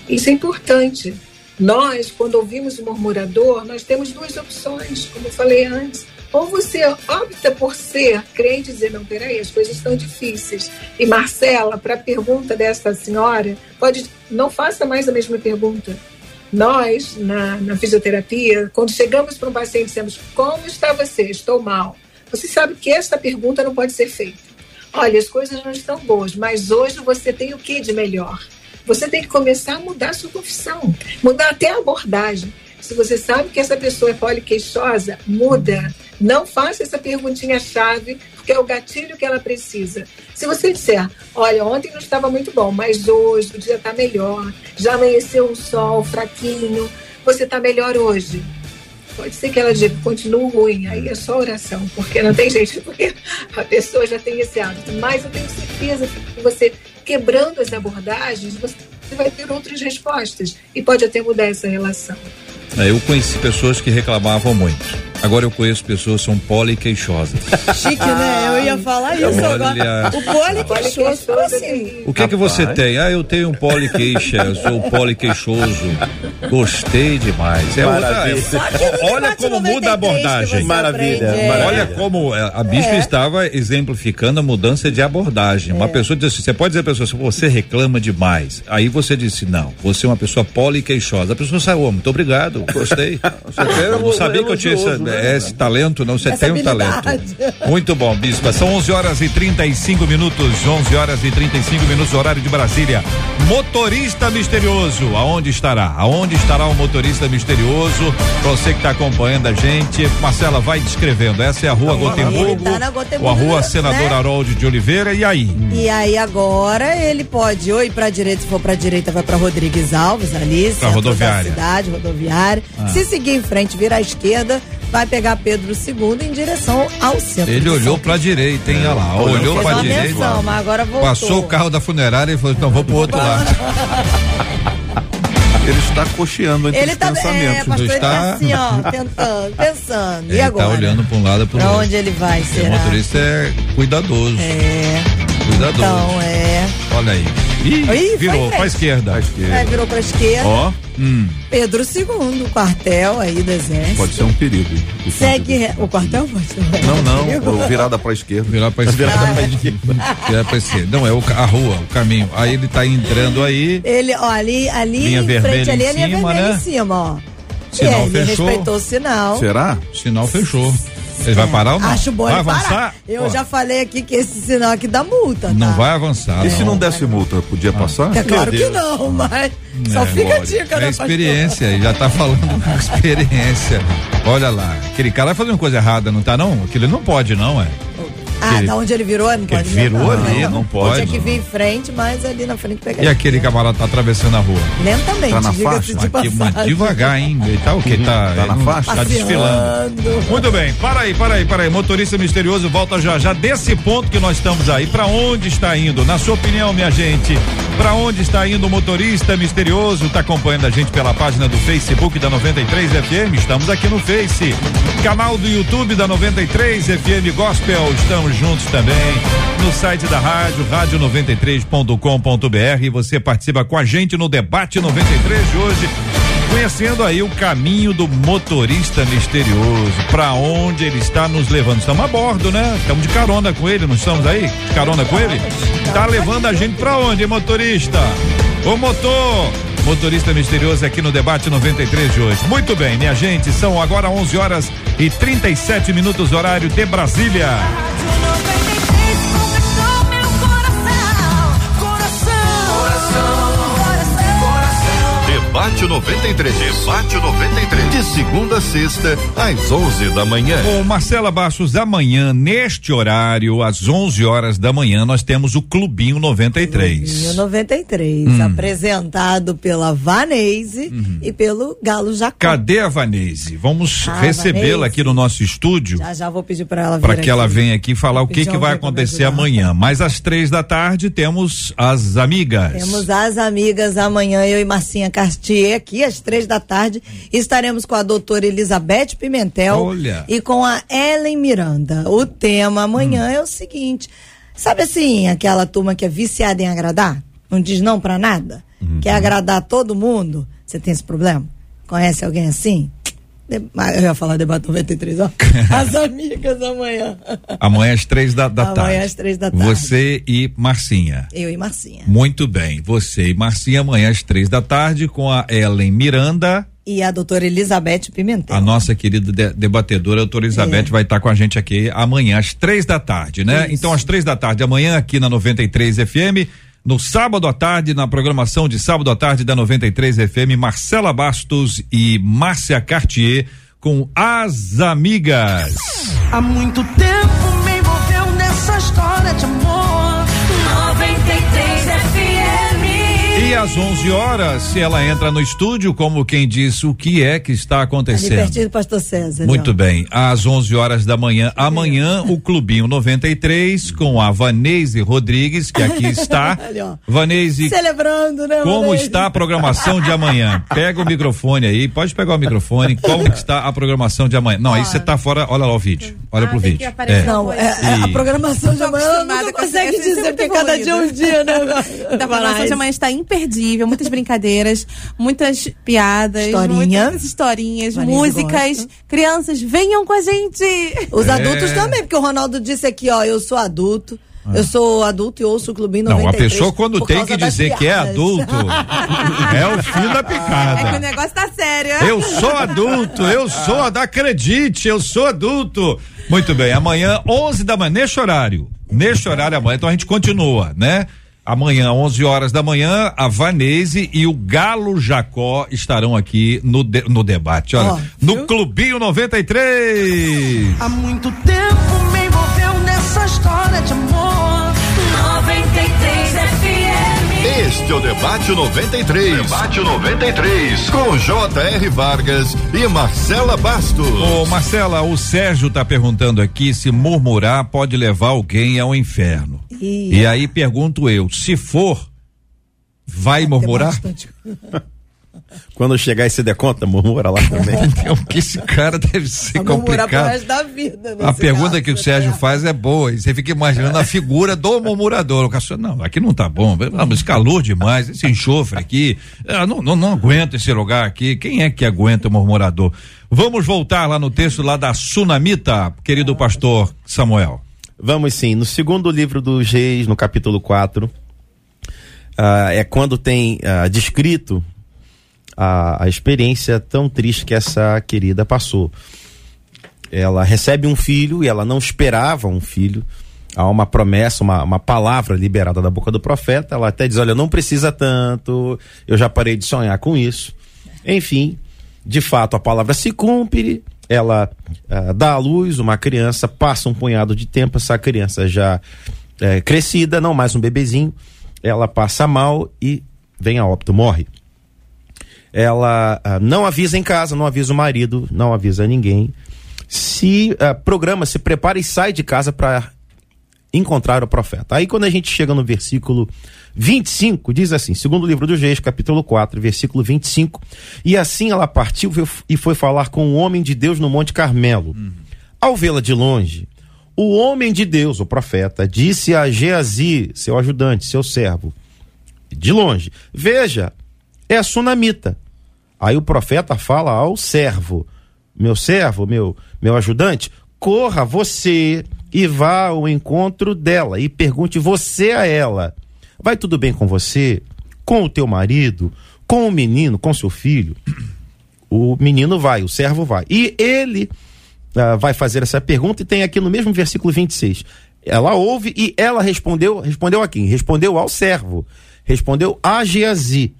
Isso é importante. Nós, quando ouvimos o murmurador, nós temos duas opções, como eu falei antes. Ou você opta por ser crente e dizer, não, peraí, as coisas estão difíceis. E Marcela, para a pergunta dessa senhora, pode não faça mais a mesma pergunta. Nós, na, na fisioterapia, quando chegamos para um paciente e dizemos, como está você? Estou mal. Você sabe que essa pergunta não pode ser feita. Olha, as coisas não estão boas, mas hoje você tem o que de melhor? Você tem que começar a mudar a sua confissão, mudar até a abordagem. Se você sabe que essa pessoa é poliqueixosa, muda. Não faça essa perguntinha-chave, porque é o gatilho que ela precisa. Se você disser, olha, ontem não estava muito bom, mas hoje o dia está melhor, já amanheceu um sol fraquinho, você está melhor hoje. Pode ser que ela diga, continua ruim, aí é só oração, porque não tem jeito, porque a pessoa já tem esse hábito. Mas eu tenho certeza que você, quebrando as abordagens, você vai ter outras respostas e pode até mudar essa relação. É, Eu conheci pessoas que reclamavam muito. Agora eu conheço pessoas que são poliqueixosas. Chique, né? Eu ia falar isso Olha. agora. O poliqueixoso, como assim? O que que você tem? Ah, eu tenho um poliqueixa, sou poliqueixoso. Gostei demais. É outra, Maravilha. é- olha como muda a abordagem. Maravilha, aprende, é. maravilha. Olha como é, a bispa É. estava exemplificando a mudança de abordagem. Uma pessoa disse assim, você pode dizer à pessoa, se você reclama demais. Aí você disse, não, você é uma pessoa poliqueixosa. A pessoa saiu, "Oh, muito obrigado, gostei. Eu não sabia que eu tinha elogioso, né? é esse talento, não, você Essa tem um talento. Muito bom, Bispa. São 11 horas e 35 minutos. 11 horas e 35 minutos, horário de Brasília. Motorista misterioso, aonde estará? Aonde estará o motorista misterioso? Pra você que está acompanhando a gente, Marcela, vai descrevendo. Essa é a Rua Gotemburgo, Ele tá Gotemburgo, ou a Rua né? Senador Harold de Oliveira. E aí? E aí agora ele pode ou ir pra direita, se for pra direita vai pra Rodrigues Alves ali, centro rodoviária. da cidade, rodoviária. Ah. Se seguir em frente, virar à esquerda, vai pegar Pedro II em direção ao centro. Ele olhou São pra direita, hein? Olha lá, Olhou pra uma direita. menção, mas agora voltou. Passou o carro da funerária e falou: então vou pro outro lado. Ele está cocheando entre Ele os tá, é, pensamentos. pastor, ele Está- tá assim, ó, tentando, pensando. Ele e agora? tá olhando pra um lado e pro Pra outro. onde ele vai, O será? motorista é cuidadoso. É, Cuidadoso. então é. Olha aí. Ih, Ih, virou pra esquerda. À esquerda. Aí virou pra esquerda. Ó, Hum. Pedro II, quartel aí do exército. pode ser um perigo. Segue. O quartel pode ser. Não, não, ou virada para a esquerda. Virar pra esquerda. Virar pra esquerda. Não, é o, a rua, o caminho. Aí ele tá entrando aí. Ele, ó, ali, ali Linha em frente, ali em é a linha cima, vermelha né? em cima, ó. Sinal é, ele fechou. respeitou o sinal. Será? Sinal fechou. Ele vai parar ou não? Acho bom vai ele avançar? parar. Eu Pô, já falei aqui que esse sinal aqui dá multa, tá? Não vai avançar. E se não desse multa, podia passar? É claro que não, mas só É, fica a dica, É né, experiência, ele já tá falando com experiência. Olha lá, aquele cara vai fazer uma coisa errada, não tá não? Aquilo ele não pode não, é. Ah, Ele- da onde ele virou, não Que pode virou não, ali, não, não pode, Tinha que vir em frente, mas ali na frente pegar. E aquele camarada tá atravessando a rua? Lentamente, Tá na faixa? de Mas, que- mas devagar, hein? Ele tá o quê? Tá, Tá na não- faixa? Tá desfilando. Muito bem, para aí, para aí, para aí. Motorista misterioso volta já já desse ponto que nós estamos aí. Para onde está indo? Na sua opinião, minha gente, para onde está indo o motorista misterioso? Tá acompanhando a gente pela página do Facebook da 93 FM. Estamos aqui no Face. Canal do YouTube da 93 FM Gospel. Estamos juntos também. No site da rádio, rádio93.com.br. Você participa com a gente no debate 93 de hoje conhecendo aí o caminho do motorista misterioso, para onde ele está nos levando. Estamos a bordo, né? Estamos de carona com ele, não estamos aí? Carona com ele? Tá levando a gente para onde, motorista? Ô motor! Motorista misterioso aqui no debate 93 de hoje. Muito bem, minha gente, são agora 11 horas e 37 minutos horário de Brasília. Debate 93. Debate 93. De segunda a sexta, às 11 da manhã. Ô Marcela Bastos, amanhã, neste horário, às 11 horas da manhã, nós temos o Clubinho 93. 93, Hum. apresentado pela Vanese Uhum. e pelo Galo Jacó. Cadê a Vanese? Vamos Ah, recebê-la aqui no nosso estúdio Já já vou pedir para ela vir para que aqui. ela venha aqui falar o que, que vai acontecer amanhã. Mas às três da tarde temos as amigas. Temos as amigas amanhã, eu e Marcinha Cartier, aqui às três da tarde. Estaremos com a doutora Elizabeth Pimentel Olha. e com a Ellen Miranda. O tema amanhã é o seguinte: sabe assim, aquela turma que é viciada em agradar? Não diz não pra nada? Quer agradar todo mundo? Você tem esse problema? Conhece alguém assim? De- Eu ia falar debate 93, ó. As amigas amanhã. Amanhã às três da, da Amanhã tarde. às três da tarde. Você e Marcinha. Eu e Marcinha. Muito bem. Você e Marcinha amanhã às três da tarde com a Ellen Miranda. E a doutora Elizabeth Pimentel. A nossa querida de- debatedora, a doutora Elizabeth, É. vai estar com a gente aqui amanhã, às três da tarde, né? Isso. Então, às três da tarde, amanhã, aqui na 93 FM. No sábado à tarde, na programação de sábado à tarde da 93 FM, Marcela Bastos e Márcia Cartier com As Amigas. Há muito tempo me envolveu nessa história de amor. E às 11 horas, se ela entra no estúdio, como quem diz o que é que está acontecendo. pertinho do pastor César. Muito ó. bem, às 11 horas da manhã, amanhã, o Clubinho 93 com a Vanese Rodrigues, que aqui está. Vanese, Celebrando, né? como Vanessa? está a programação de amanhã? Pega o microfone aí, pode pegar o microfone. Como que está a programação de amanhã? Não, aí você tá fora, olha lá o vídeo. Olha Ah, pro vídeo. É. Não, é, é, a programação de amanhã não consegue dizer, porque cada dia é um dia, né? Da programação de amanhã está imperdível, muitas brincadeiras, muitas piadas, Historinha. muitas historinhas, Vanessa músicas. gosta. Crianças, venham com a gente. Os É. adultos também, porque o Ronaldo disse aqui, ó, eu sou adulto, Eu sou adulto e ouço o Clubinho Não, 93. a pessoa quando tem que dizer que é adulto, é o fim da É que o picada. negócio tá sério, é? Eu sou adulto, eu sou, acredite, eu sou adulto. Muito bem, amanhã, 11 da manhã, neste horário. Neste horário amanhã, então a gente continua, né? Amanhã, 11 horas da manhã, a Vanese e o Galo Jacó estarão aqui no, de- no debate. Olha, Ó, no Clubinho 93. Há muito tempo me envolveu nessa história de amor. 93 FM. Este é o Debate 93. Debate 93. Com J.R. Vargas e Marcela Bastos. Ô, Marcela, o Sérgio tá perguntando aqui se murmurar pode levar alguém ao inferno. Ih. E aí pergunto eu, se for, vai murmurar? Quando chegar esse deconta, murmura lá também. Então, que esse cara deve ser Vai murmurar pro complicado. resto da vida. A nesse pergunta caso, que o né? Sérgio faz é boa. E você fica imaginando a figura do murmurador. O cara não, aqui não tá bom. Não, mas calor demais, esse enxofre aqui. ah, não, não, não aguento esse lugar aqui. Quem é que aguenta o murmurador? Vamos voltar lá no texto lá da Sunamita, querido pastor Samuel. Vamos sim. No segundo livro dos Reis, no capítulo 4, ah, é quando tem ah, descrito a, a experiência tão triste que essa querida passou. Ela recebe um filho e ela não esperava um filho. Há uma promessa, uma, uma palavra liberada da boca do profeta. Ela até diz: Olha, não precisa tanto, eu já parei de sonhar com isso. Enfim, de fato, a palavra se cumpre. Ela ah, dá à luz uma criança, passa um punhado de tempo, essa criança já eh, crescida, não mais um bebezinho. Ela passa mal e vem a óbito, morre ela ah, não avisa em casa, não avisa o marido, não avisa ninguém. Se ah, programa, se prepara e sai de casa para encontrar o profeta. Aí quando a gente chega no versículo 25, diz assim, segundo livro dos Reis, capítulo 4, versículo 25, e assim ela partiu e foi falar com o homem de Deus no Monte Carmelo. Ao vê-la de longe, o homem de Deus, o profeta, disse a Geazi, seu ajudante, seu servo, de longe, veja, é a sunamita. Aí o profeta fala ao servo: Meu servo, meu, meu ajudante, corra você e vá ao encontro dela e pergunte você a ela: Vai tudo bem com você? Com o teu marido? Com o menino? Com seu filho? O menino vai, o servo vai. E ele ah, vai fazer essa pergunta e tem aqui no mesmo versículo 26. Ela ouve e ela respondeu, respondeu a quem? Respondeu ao servo. Respondeu a Geazi.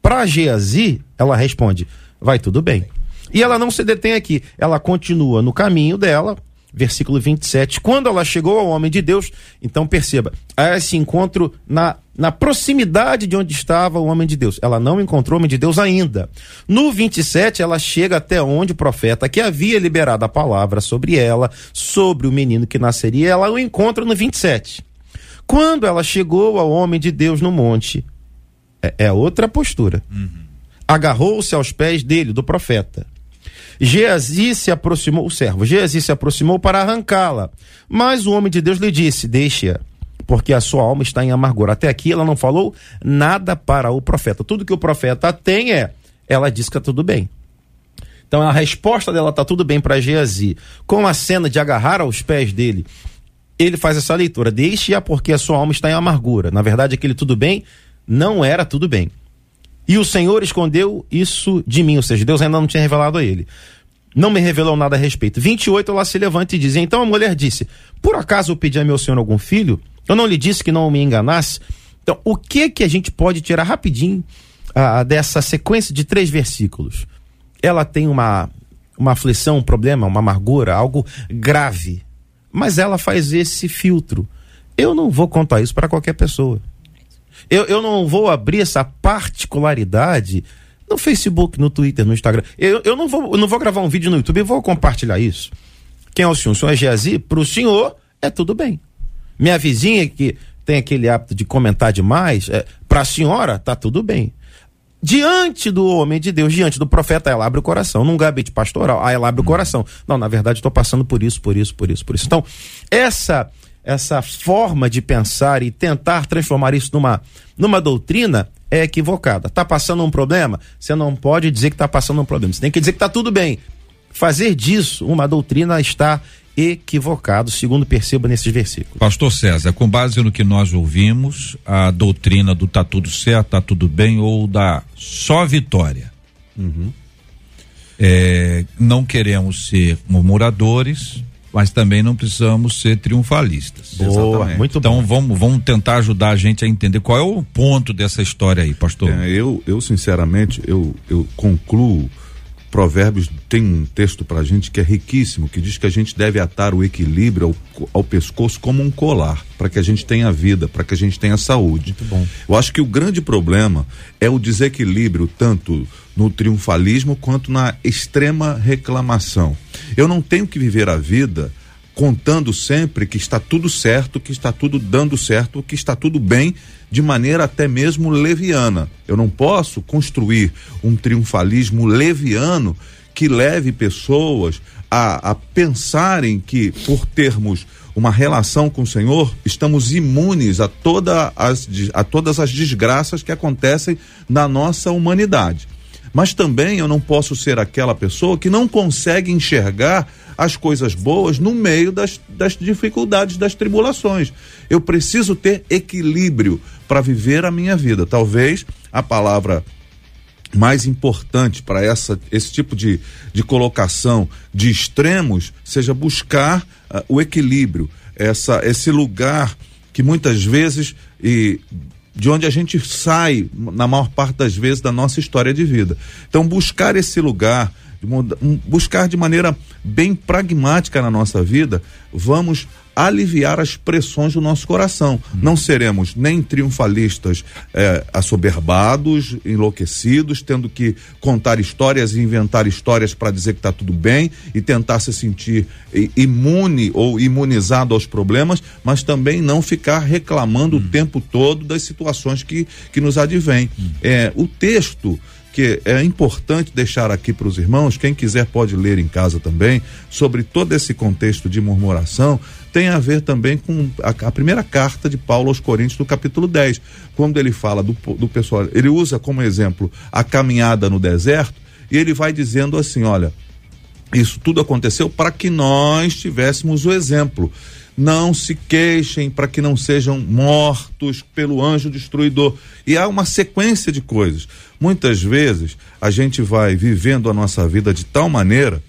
Para Geazi, ela responde: vai tudo bem. E ela não se detém aqui, ela continua no caminho dela, versículo 27. Quando ela chegou ao homem de Deus, então perceba, há esse encontro na, na proximidade de onde estava o homem de Deus. Ela não encontrou o homem de Deus ainda. No 27, ela chega até onde o profeta que havia liberado a palavra sobre ela, sobre o menino que nasceria, ela o encontra no 27. Quando ela chegou ao homem de Deus no monte, é, é outra postura. Agarrou-se aos pés dele, do profeta. Geazi se aproximou, o servo, Geazi se aproximou para arrancá-la. Mas o homem de Deus lhe disse: Deixa, porque a sua alma está em amargura. Até aqui ela não falou nada para o profeta. Tudo que o profeta tem é, ela diz que está tudo bem. Então a resposta dela está tudo bem para Geazi. Com a cena de agarrar aos pés dele, ele faz essa leitura: Deixe-a, porque a sua alma está em amargura. Na verdade, aquele tudo bem não era tudo bem. E o Senhor escondeu isso de mim, ou seja, Deus ainda não tinha revelado a ele. Não me revelou nada a respeito. 28, ela se levanta e diz: Então a mulher disse: Por acaso eu pedi a meu senhor algum filho? Eu não lhe disse que não me enganasse? Então, o que que a gente pode tirar rapidinho ah, dessa sequência de três versículos? Ela tem uma, uma aflição, um problema, uma amargura, algo grave. Mas ela faz esse filtro. Eu não vou contar isso para qualquer pessoa. Eu, eu não vou abrir essa particularidade no Facebook, no Twitter, no Instagram. Eu, eu, não, vou, eu não vou gravar um vídeo no YouTube e vou compartilhar isso. Quem é o senhor? O senhor é Geazi? Para o senhor, é tudo bem. Minha vizinha que tem aquele hábito de comentar demais, é, para a senhora, tá tudo bem. Diante do homem de Deus, diante do profeta, ela abre o coração. Num gabinete pastoral, ela abre o coração. Não, na verdade, estou passando por isso, por isso, por isso, por isso. Então, essa essa forma de pensar e tentar transformar isso numa, numa doutrina é equivocada. Tá passando um problema? Você não pode dizer que está passando um problema. Você tem que dizer que está tudo bem. Fazer disso uma doutrina está equivocado, segundo perceba nesses versículos. Pastor César, com base no que nós ouvimos, a doutrina do tá tudo certo, tá tudo bem ou da só vitória. Uhum. É, não queremos ser murmuradores, mas também não precisamos ser triunfalistas. Boa, Exatamente. muito então bom. vamos vamos tentar ajudar a gente a entender qual é o ponto dessa história aí, pastor. É, eu, eu sinceramente, eu, eu concluo. Provérbios tem um texto pra gente que é riquíssimo, que diz que a gente deve atar o equilíbrio ao, ao pescoço como um colar, para que a gente tenha vida, para que a gente tenha saúde. Muito bom. Eu acho que o grande problema é o desequilíbrio tanto no triunfalismo quanto na extrema reclamação. Eu não tenho que viver a vida contando sempre que está tudo certo, que está tudo dando certo, que está tudo bem, de maneira até mesmo leviana. Eu não posso construir um triunfalismo leviano que leve pessoas a, a pensarem que, por termos uma relação com o Senhor, estamos imunes a, toda as, a todas as desgraças que acontecem na nossa humanidade. Mas também eu não posso ser aquela pessoa que não consegue enxergar as coisas boas no meio das, das dificuldades, das tribulações. Eu preciso ter equilíbrio para viver a minha vida. Talvez a palavra mais importante para essa esse tipo de, de colocação de extremos seja buscar ah, o equilíbrio essa esse lugar que muitas vezes e de onde a gente sai na maior parte das vezes da nossa história de vida. Então buscar esse lugar de um- buscar de maneira bem pragmática na nossa vida vamos aliviar as pressões do nosso coração. Não seremos nem triunfalistas eh, assoberbados, enlouquecidos, tendo que contar histórias e inventar histórias para dizer que está tudo bem e tentar se sentir imune ou imunizado aos problemas, mas também não ficar reclamando o tempo todo das situações que, que nos advêm. Eh, o texto que é importante deixar aqui para os irmãos, quem quiser pode ler em casa também, sobre todo esse contexto de murmuração, tem a ver também com a, a primeira carta de Paulo aos Coríntios, no capítulo 10, quando ele fala do, do pessoal, ele usa como exemplo a caminhada no deserto, e ele vai dizendo assim: olha, isso tudo aconteceu para que nós tivéssemos o exemplo. Não se queixem para que não sejam mortos pelo anjo destruidor. E há uma sequência de coisas. Muitas vezes a gente vai vivendo a nossa vida de tal maneira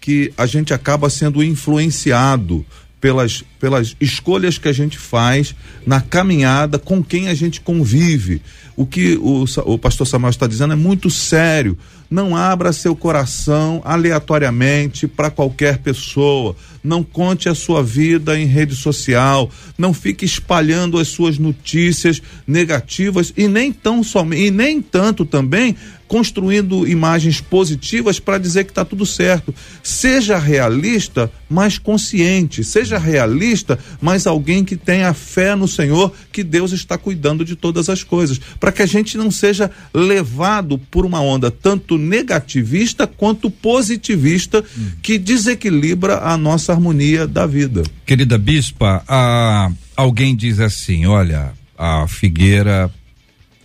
que a gente acaba sendo influenciado pelas, pelas escolhas que a gente faz na caminhada com quem a gente convive. O que o, o pastor Samuel está dizendo é muito sério. Não abra seu coração aleatoriamente para qualquer pessoa. Não conte a sua vida em rede social. Não fique espalhando as suas notícias negativas e nem tão somente e nem tanto também construindo imagens positivas para dizer que está tudo certo. Seja realista, mas consciente. Seja realista, mas alguém que tenha fé no Senhor, que Deus está cuidando de todas as coisas. Para que a gente não seja levado por uma onda tanto negativista quanto positivista que desequilibra a nossa harmonia da vida. Querida bispa, a- alguém diz assim: olha, a figueira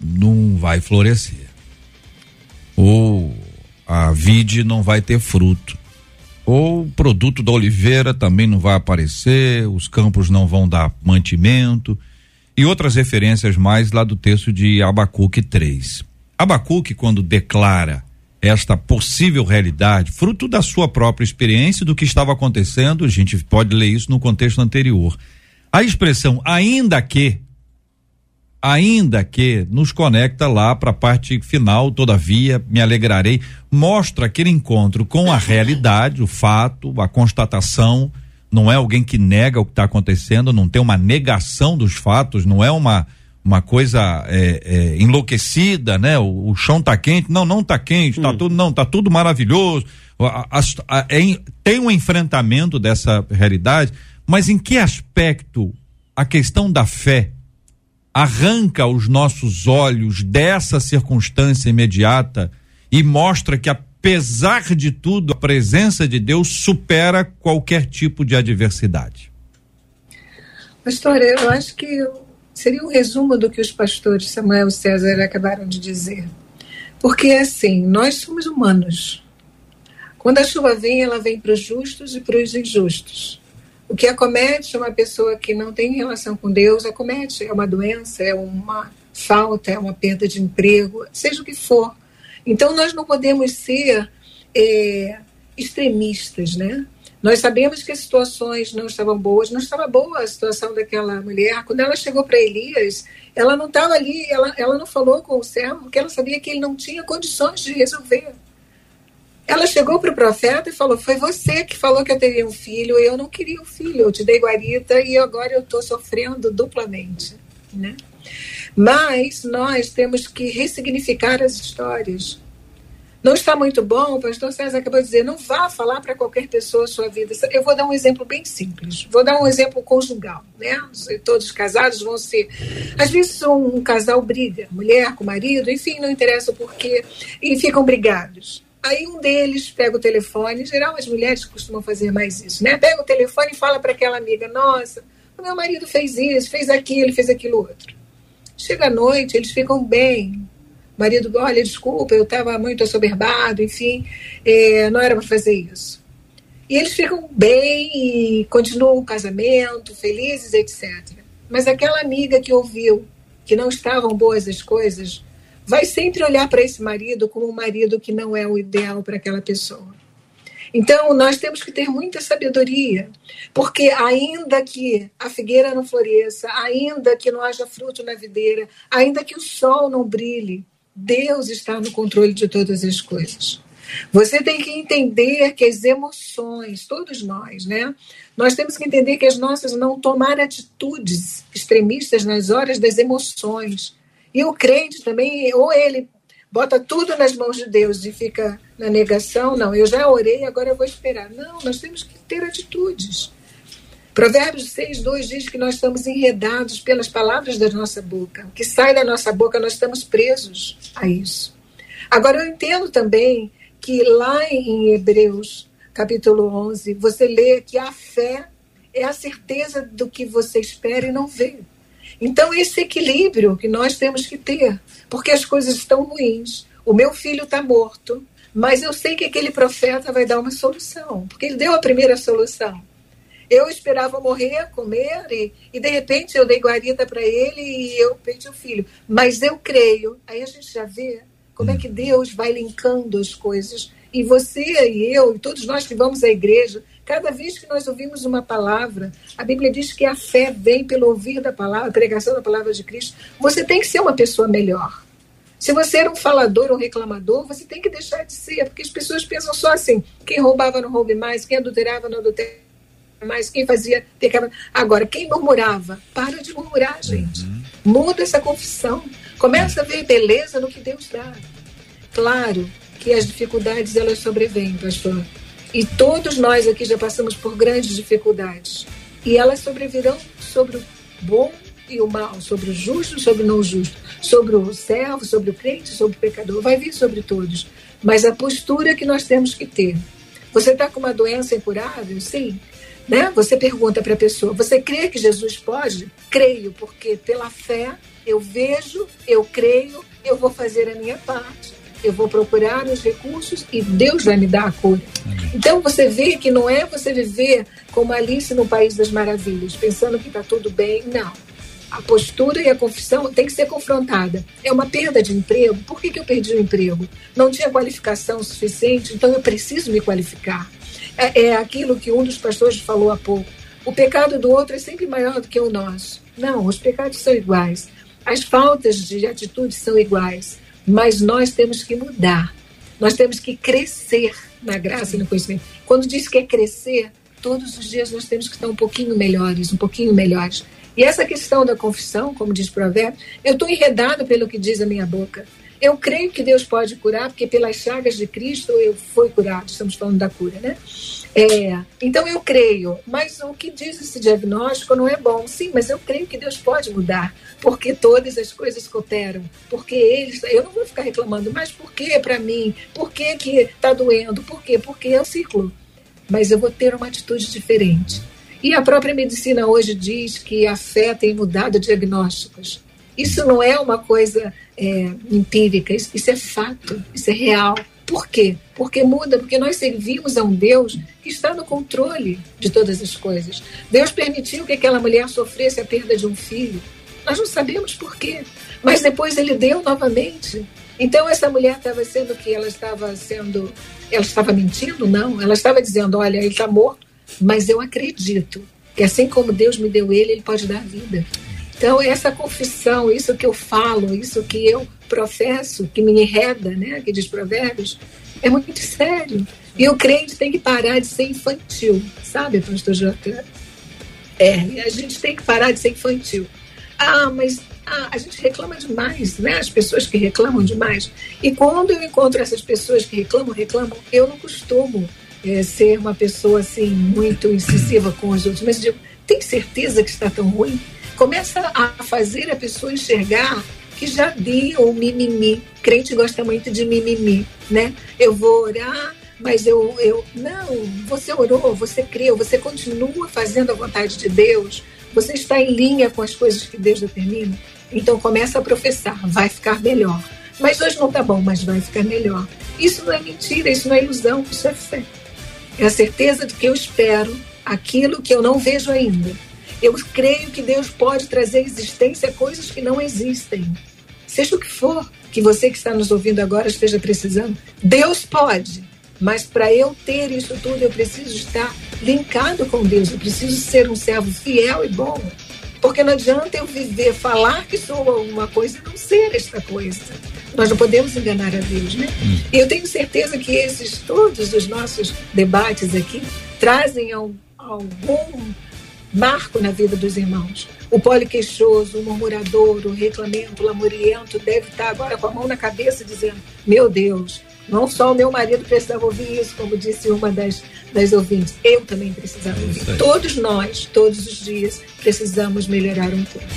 não vai florescer. Ou a vide não vai ter fruto. Ou o produto da oliveira também não vai aparecer, os campos não vão dar mantimento. E outras referências mais lá do texto de Abacuque 3. Abacuque, quando declara esta possível realidade, fruto da sua própria experiência do que estava acontecendo, a gente pode ler isso no contexto anterior. A expressão ainda que, ainda que, nos conecta lá para a parte final, todavia, me alegrarei, mostra aquele encontro com a realidade, o fato, a constatação. Não é alguém que nega o que está acontecendo, não tem uma negação dos fatos, não é uma uma coisa é, é, enlouquecida, né? O, o chão tá quente, não, não tá quente, tá tudo, não, tá tudo maravilhoso. A- a- a- é em- tem um enfrentamento dessa realidade, mas em que aspecto a questão da fé arranca os nossos olhos dessa circunstância imediata e mostra que, apesar de tudo, a presença de Deus supera qualquer tipo de adversidade. Pastor, eu acho que seria um resumo do que os pastores Samuel e César acabaram de dizer. Porque, assim, nós somos humanos. Quando a chuva vem, ela vem para os justos e para os injustos. O que acomete uma pessoa que não tem relação com Deus, acomete, é uma doença, é uma falta, é uma perda de emprego, seja o que for. Então nós não podemos ser é, extremistas, né? Nós sabemos que as situações não estavam boas, não estava boa a situação daquela mulher. Quando ela chegou para Elias, ela não estava ali, ela, ela não falou com o servo, porque ela sabia que ele não tinha condições de resolver. Ela chegou para o profeta e falou: Foi você que falou que eu teria um filho, eu não queria um filho, eu te dei guarita e agora eu estou sofrendo duplamente. Né? Mas nós temos que ressignificar as histórias não está muito bom, o pastor César acabou de dizer, não vá falar para qualquer pessoa a sua vida. Eu vou dar um exemplo bem simples. Vou dar um exemplo conjugal, né? Todos casados vão ser. Às vezes um casal briga, mulher com marido, enfim, não interessa o porquê, e ficam brigados. Aí um deles pega o telefone, em geral as mulheres costumam fazer mais isso, né? Pega o telefone e fala para aquela amiga, nossa, o meu marido fez isso, fez aquilo, fez aquilo outro. Chega à noite, eles ficam bem, marido, olha, desculpa, eu estava muito assoberbado, enfim, é, não era para fazer isso. E eles ficam bem e continuam o casamento, felizes, etc. Mas aquela amiga que ouviu que não estavam boas as coisas, vai sempre olhar para esse marido como um marido que não é o ideal para aquela pessoa. Então, nós temos que ter muita sabedoria, porque ainda que a figueira não floresça, ainda que não haja fruto na videira, ainda que o sol não brilhe, Deus está no controle de todas as coisas. Você tem que entender que as emoções, todos nós, né? Nós temos que entender que as nossas não tomar atitudes extremistas nas horas das emoções. E o crente também, ou ele bota tudo nas mãos de Deus e fica na negação, não, eu já orei, agora eu vou esperar. Não, nós temos que ter atitudes. Provérbios 6, 2 diz que nós estamos enredados pelas palavras da nossa boca. O que sai da nossa boca, nós estamos presos a isso. Agora, eu entendo também que lá em Hebreus, capítulo 11, você lê que a fé é a certeza do que você espera e não vê. Então, esse equilíbrio que nós temos que ter, porque as coisas estão ruins. O meu filho está morto, mas eu sei que aquele profeta vai dar uma solução, porque ele deu a primeira solução. Eu esperava morrer, comer, e, e de repente eu dei guarita para ele e eu perdi o filho. Mas eu creio, aí a gente já vê como é que Deus vai linkando as coisas. E você e eu, e todos nós que vamos à igreja, cada vez que nós ouvimos uma palavra, a Bíblia diz que a fé vem pelo ouvir da palavra, a pregação da palavra de Cristo. Você tem que ser uma pessoa melhor. Se você era um falador ou reclamador, você tem que deixar de ser, porque as pessoas pensam só assim: quem roubava não roube mais, quem adulterava não adultere mais, quem fazia pecava. Agora, quem murmurava, para de murmurar, gente. Uhum. Muda essa confissão. Começa a ver beleza no que Deus dá. Claro que as dificuldades elas sobrevêm, pastor. E todos nós aqui já passamos por grandes dificuldades. E elas sobrevirão sobre o bom e o mal, sobre o justo e sobre o não justo, sobre o servo, sobre o crente, sobre o pecador. Vai vir sobre todos. Mas a postura que nós temos que ter. Você está com uma doença incurável? Sim. Né? Você pergunta para a pessoa: Você crê que Jesus pode? Creio, porque pela fé eu vejo, eu creio, eu vou fazer a minha parte, eu vou procurar os recursos e Deus vai me dar a cura. Então você vê que não é você viver como Alice no País das Maravilhas, pensando que está tudo bem. Não. A postura e a confissão tem que ser confrontada. É uma perda de emprego. Por que, que eu perdi o emprego? Não tinha qualificação suficiente, então eu preciso me qualificar é, é aquilo que um dos pastores falou há pouco. O pecado do outro é sempre maior do que o nosso. Não, os pecados são iguais. As faltas de atitude são iguais. Mas nós temos que mudar. Nós temos que crescer na graça e no conhecimento. Quando diz que é crescer, todos os dias nós temos que estar um pouquinho melhores, um pouquinho melhores. E essa questão da confissão, como diz o provérbio, eu estou enredado pelo que diz a minha boca. Eu creio que Deus pode curar, porque pelas chagas de Cristo eu fui curado. Estamos falando da cura, né? É, então eu creio, mas o que diz esse diagnóstico não é bom. Sim, mas eu creio que Deus pode mudar, porque todas as coisas cooperam, porque eles. Eu não vou ficar reclamando, mas por que para mim? Por que que está doendo? Por quê? Porque é um ciclo. Mas eu vou ter uma atitude diferente. E a própria medicina hoje diz que a fé tem mudado diagnósticos. Isso não é uma coisa é, empírica, isso, isso é fato, isso é real. Por quê? Porque muda, porque nós servimos a um Deus que está no controle de todas as coisas. Deus permitiu que aquela mulher sofresse a perda de um filho. Nós não sabemos por quê, mas depois ele deu novamente. Então essa mulher estava sendo que ela estava sendo, ela estava mentindo? Não, ela estava dizendo, olha, ele está morto, mas eu acredito que assim como Deus me deu ele, ele pode dar vida. Então, essa confissão, isso que eu falo, isso que eu professo, que me enreda, né, que diz Provérbios, é muito sério. E o crente tem que parar de ser infantil, sabe, pastor Jota? É, a gente tem que parar de ser infantil. Ah, mas ah, a gente reclama demais, né? As pessoas que reclamam demais. E quando eu encontro essas pessoas que reclamam, reclamam, eu não costumo é, ser uma pessoa assim muito incisiva com os outros, mas digo, tem certeza que está tão ruim? Começa a fazer a pessoa enxergar que já deu o mimimi. Crente gosta muito de mimimi, né? Eu vou orar, mas eu, eu. Não, você orou, você creu, você continua fazendo a vontade de Deus, você está em linha com as coisas que Deus determina. Então começa a professar, vai ficar melhor. Mas hoje não está bom, mas vai ficar melhor. Isso não é mentira, isso não é ilusão, isso é fé. É a certeza de que eu espero aquilo que eu não vejo ainda eu creio que Deus pode trazer à existência coisas que não existem. Seja o que for que você que está nos ouvindo agora esteja precisando, Deus pode. Mas para eu ter isso tudo, eu preciso estar linkado com Deus. Eu preciso ser um servo fiel e bom. Porque não adianta eu viver, falar que sou alguma coisa e não ser esta coisa. Nós não podemos enganar a Deus, né? Hum. E eu tenho certeza que esses, todos os nossos debates aqui, trazem algum marco na vida dos irmãos. O poliqueixoso, o murmurador, o reclamento, o lamuriento deve estar agora com a mão na cabeça dizendo: Meu Deus, não só o meu marido precisava ouvir isso, como disse uma das, das ouvintes, eu também precisava ouvir. Todos nós, todos os dias, precisamos melhorar um pouco.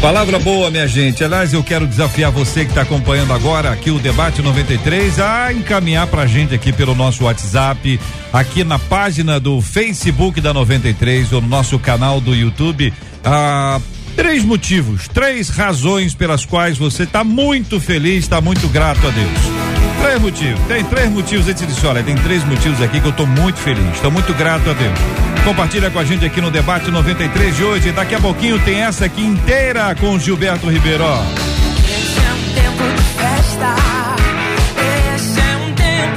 Palavra boa, minha gente. Aliás, eu quero desafiar você que está acompanhando agora aqui o Debate 93 a encaminhar para a gente aqui pelo nosso WhatsApp, aqui na página do Facebook da 93 ou no nosso canal do YouTube. Ah, três motivos, três razões pelas quais você está muito feliz, está muito grato a Deus. Três motivos. Tem três motivos. Você disse: olha, tem três motivos aqui que eu estou muito feliz. Estou muito grato a Deus. Compartilha com a gente aqui no debate 93 de hoje. Daqui a pouquinho tem essa aqui inteira com Gilberto Ribeiro.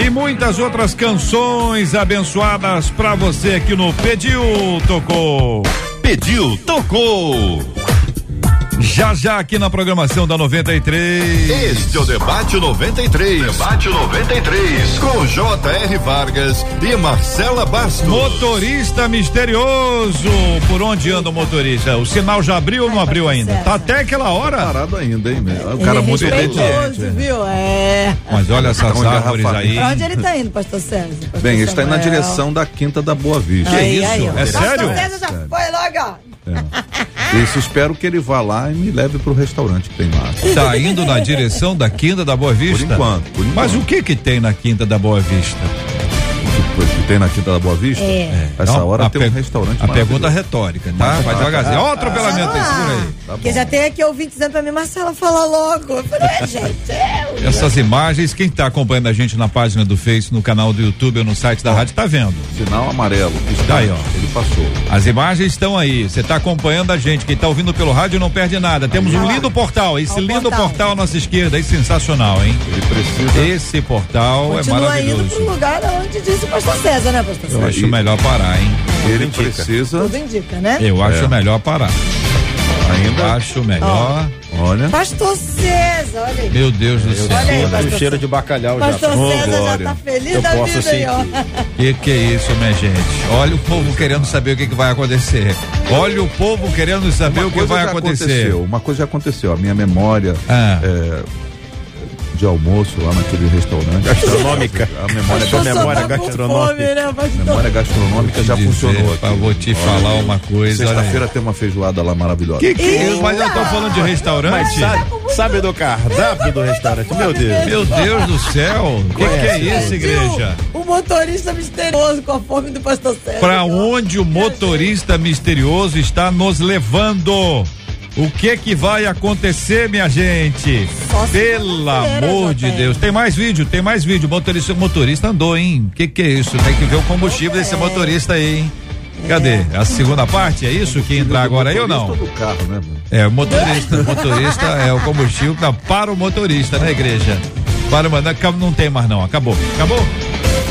E muitas outras canções abençoadas para você aqui no Pediu Tocou. Pediu Tocou. Já já aqui na programação da 93. Este é o Debate 93. Debate 93. Com J.R. Vargas e Marcela Bastos. Motorista misterioso. Por onde anda o motorista? O sinal já abriu ou não abriu ainda? Tá até aquela hora. Parado ainda, hein, meu? O cara é muito inteligente. viu? É. Mas olha essas tá árvores aí. Pra onde ele tá indo, pastor César? Pastor Bem, ele está indo na direção da Quinta da Boa Vista. Que isso? Aí, é sério? Pastor César já foi logo, ó. É. Isso, espero que ele vá lá e me leve pro restaurante que tem lá. Tá indo na direção da Quinta da Boa Vista? Por enquanto, por enquanto. Mas o que que tem na Quinta da Boa Vista? Tem na Quinta da Boa Vista? É. Essa Não, hora tem um restaurante A pergunta é retórica, tá? Vai devagarzinho. Ó, o atropelamento aí, segura aí. Tá Porque já tem aqui ouvinte dizendo pra mim, Marcela, fala logo. Eu falei, é, gente, é. Essas imagens, quem tá acompanhando a gente na página do Face, no canal do YouTube ou no site da rádio, tá vendo. Sinal amarelo. Está aí, ó. Ele passou. As imagens estão aí. Você tá acompanhando a gente. Quem tá ouvindo pelo rádio não perde nada. Temos um lindo portal. Esse lindo portal. portal à nossa esquerda aí, sensacional, hein? Ele precisa. Esse portal Continua é maravilhoso. indo pro lugar onde disse o pastor César, né, pastor? Eu acho melhor parar, hein? Ele precisa. Tudo indica, né? Eu acho é. melhor parar. Ainda? Acho melhor. Olha. Pastor César, olha aí. Meu Deus do céu. Olha aí, pastor cheiro de bacalhau pastor já. Pastor César oh, já tá feliz Eu da posso vida aí, ó. Que que é isso, minha gente? Olha o povo querendo saber o que, que vai acontecer. Olha o povo querendo saber Uma o que vai acontecer. Aconteceu. Uma coisa já aconteceu. A minha memória. Ah. É, de almoço lá naquele restaurante. Gastronômica. A memória, a memória gastronômica. Fome, né? memória gastronômica já dizer, funcionou. Aqui. vou te falar uma coisa. Sexta-feira tem uma feijoada lá maravilhosa. Que que é Mas eu tô falando de restaurante. Sabe, sabe, do cardápio do restaurante? Meu Deus. Meu Deus do céu. O que, que, é isso, igreja? O motorista misterioso com a fome do pastor Sérgio. Pra onde o motorista misterioso está nos levando? O que que vai acontecer, minha gente? Só Pelo amor de. Deus. Tem mais vídeo, tem mais vídeo. Motorista, motorista andou, hein? Que que é isso? Tem que ver o combustível desse motorista aí, hein? Cadê? A segunda parte, é isso que entrar agora aí ou não? Do carro, né, mano? É, o motorista. O motorista é o combustível que dá para o motorista, né, igreja? Para o não, não tem mais não. Acabou. Acabou?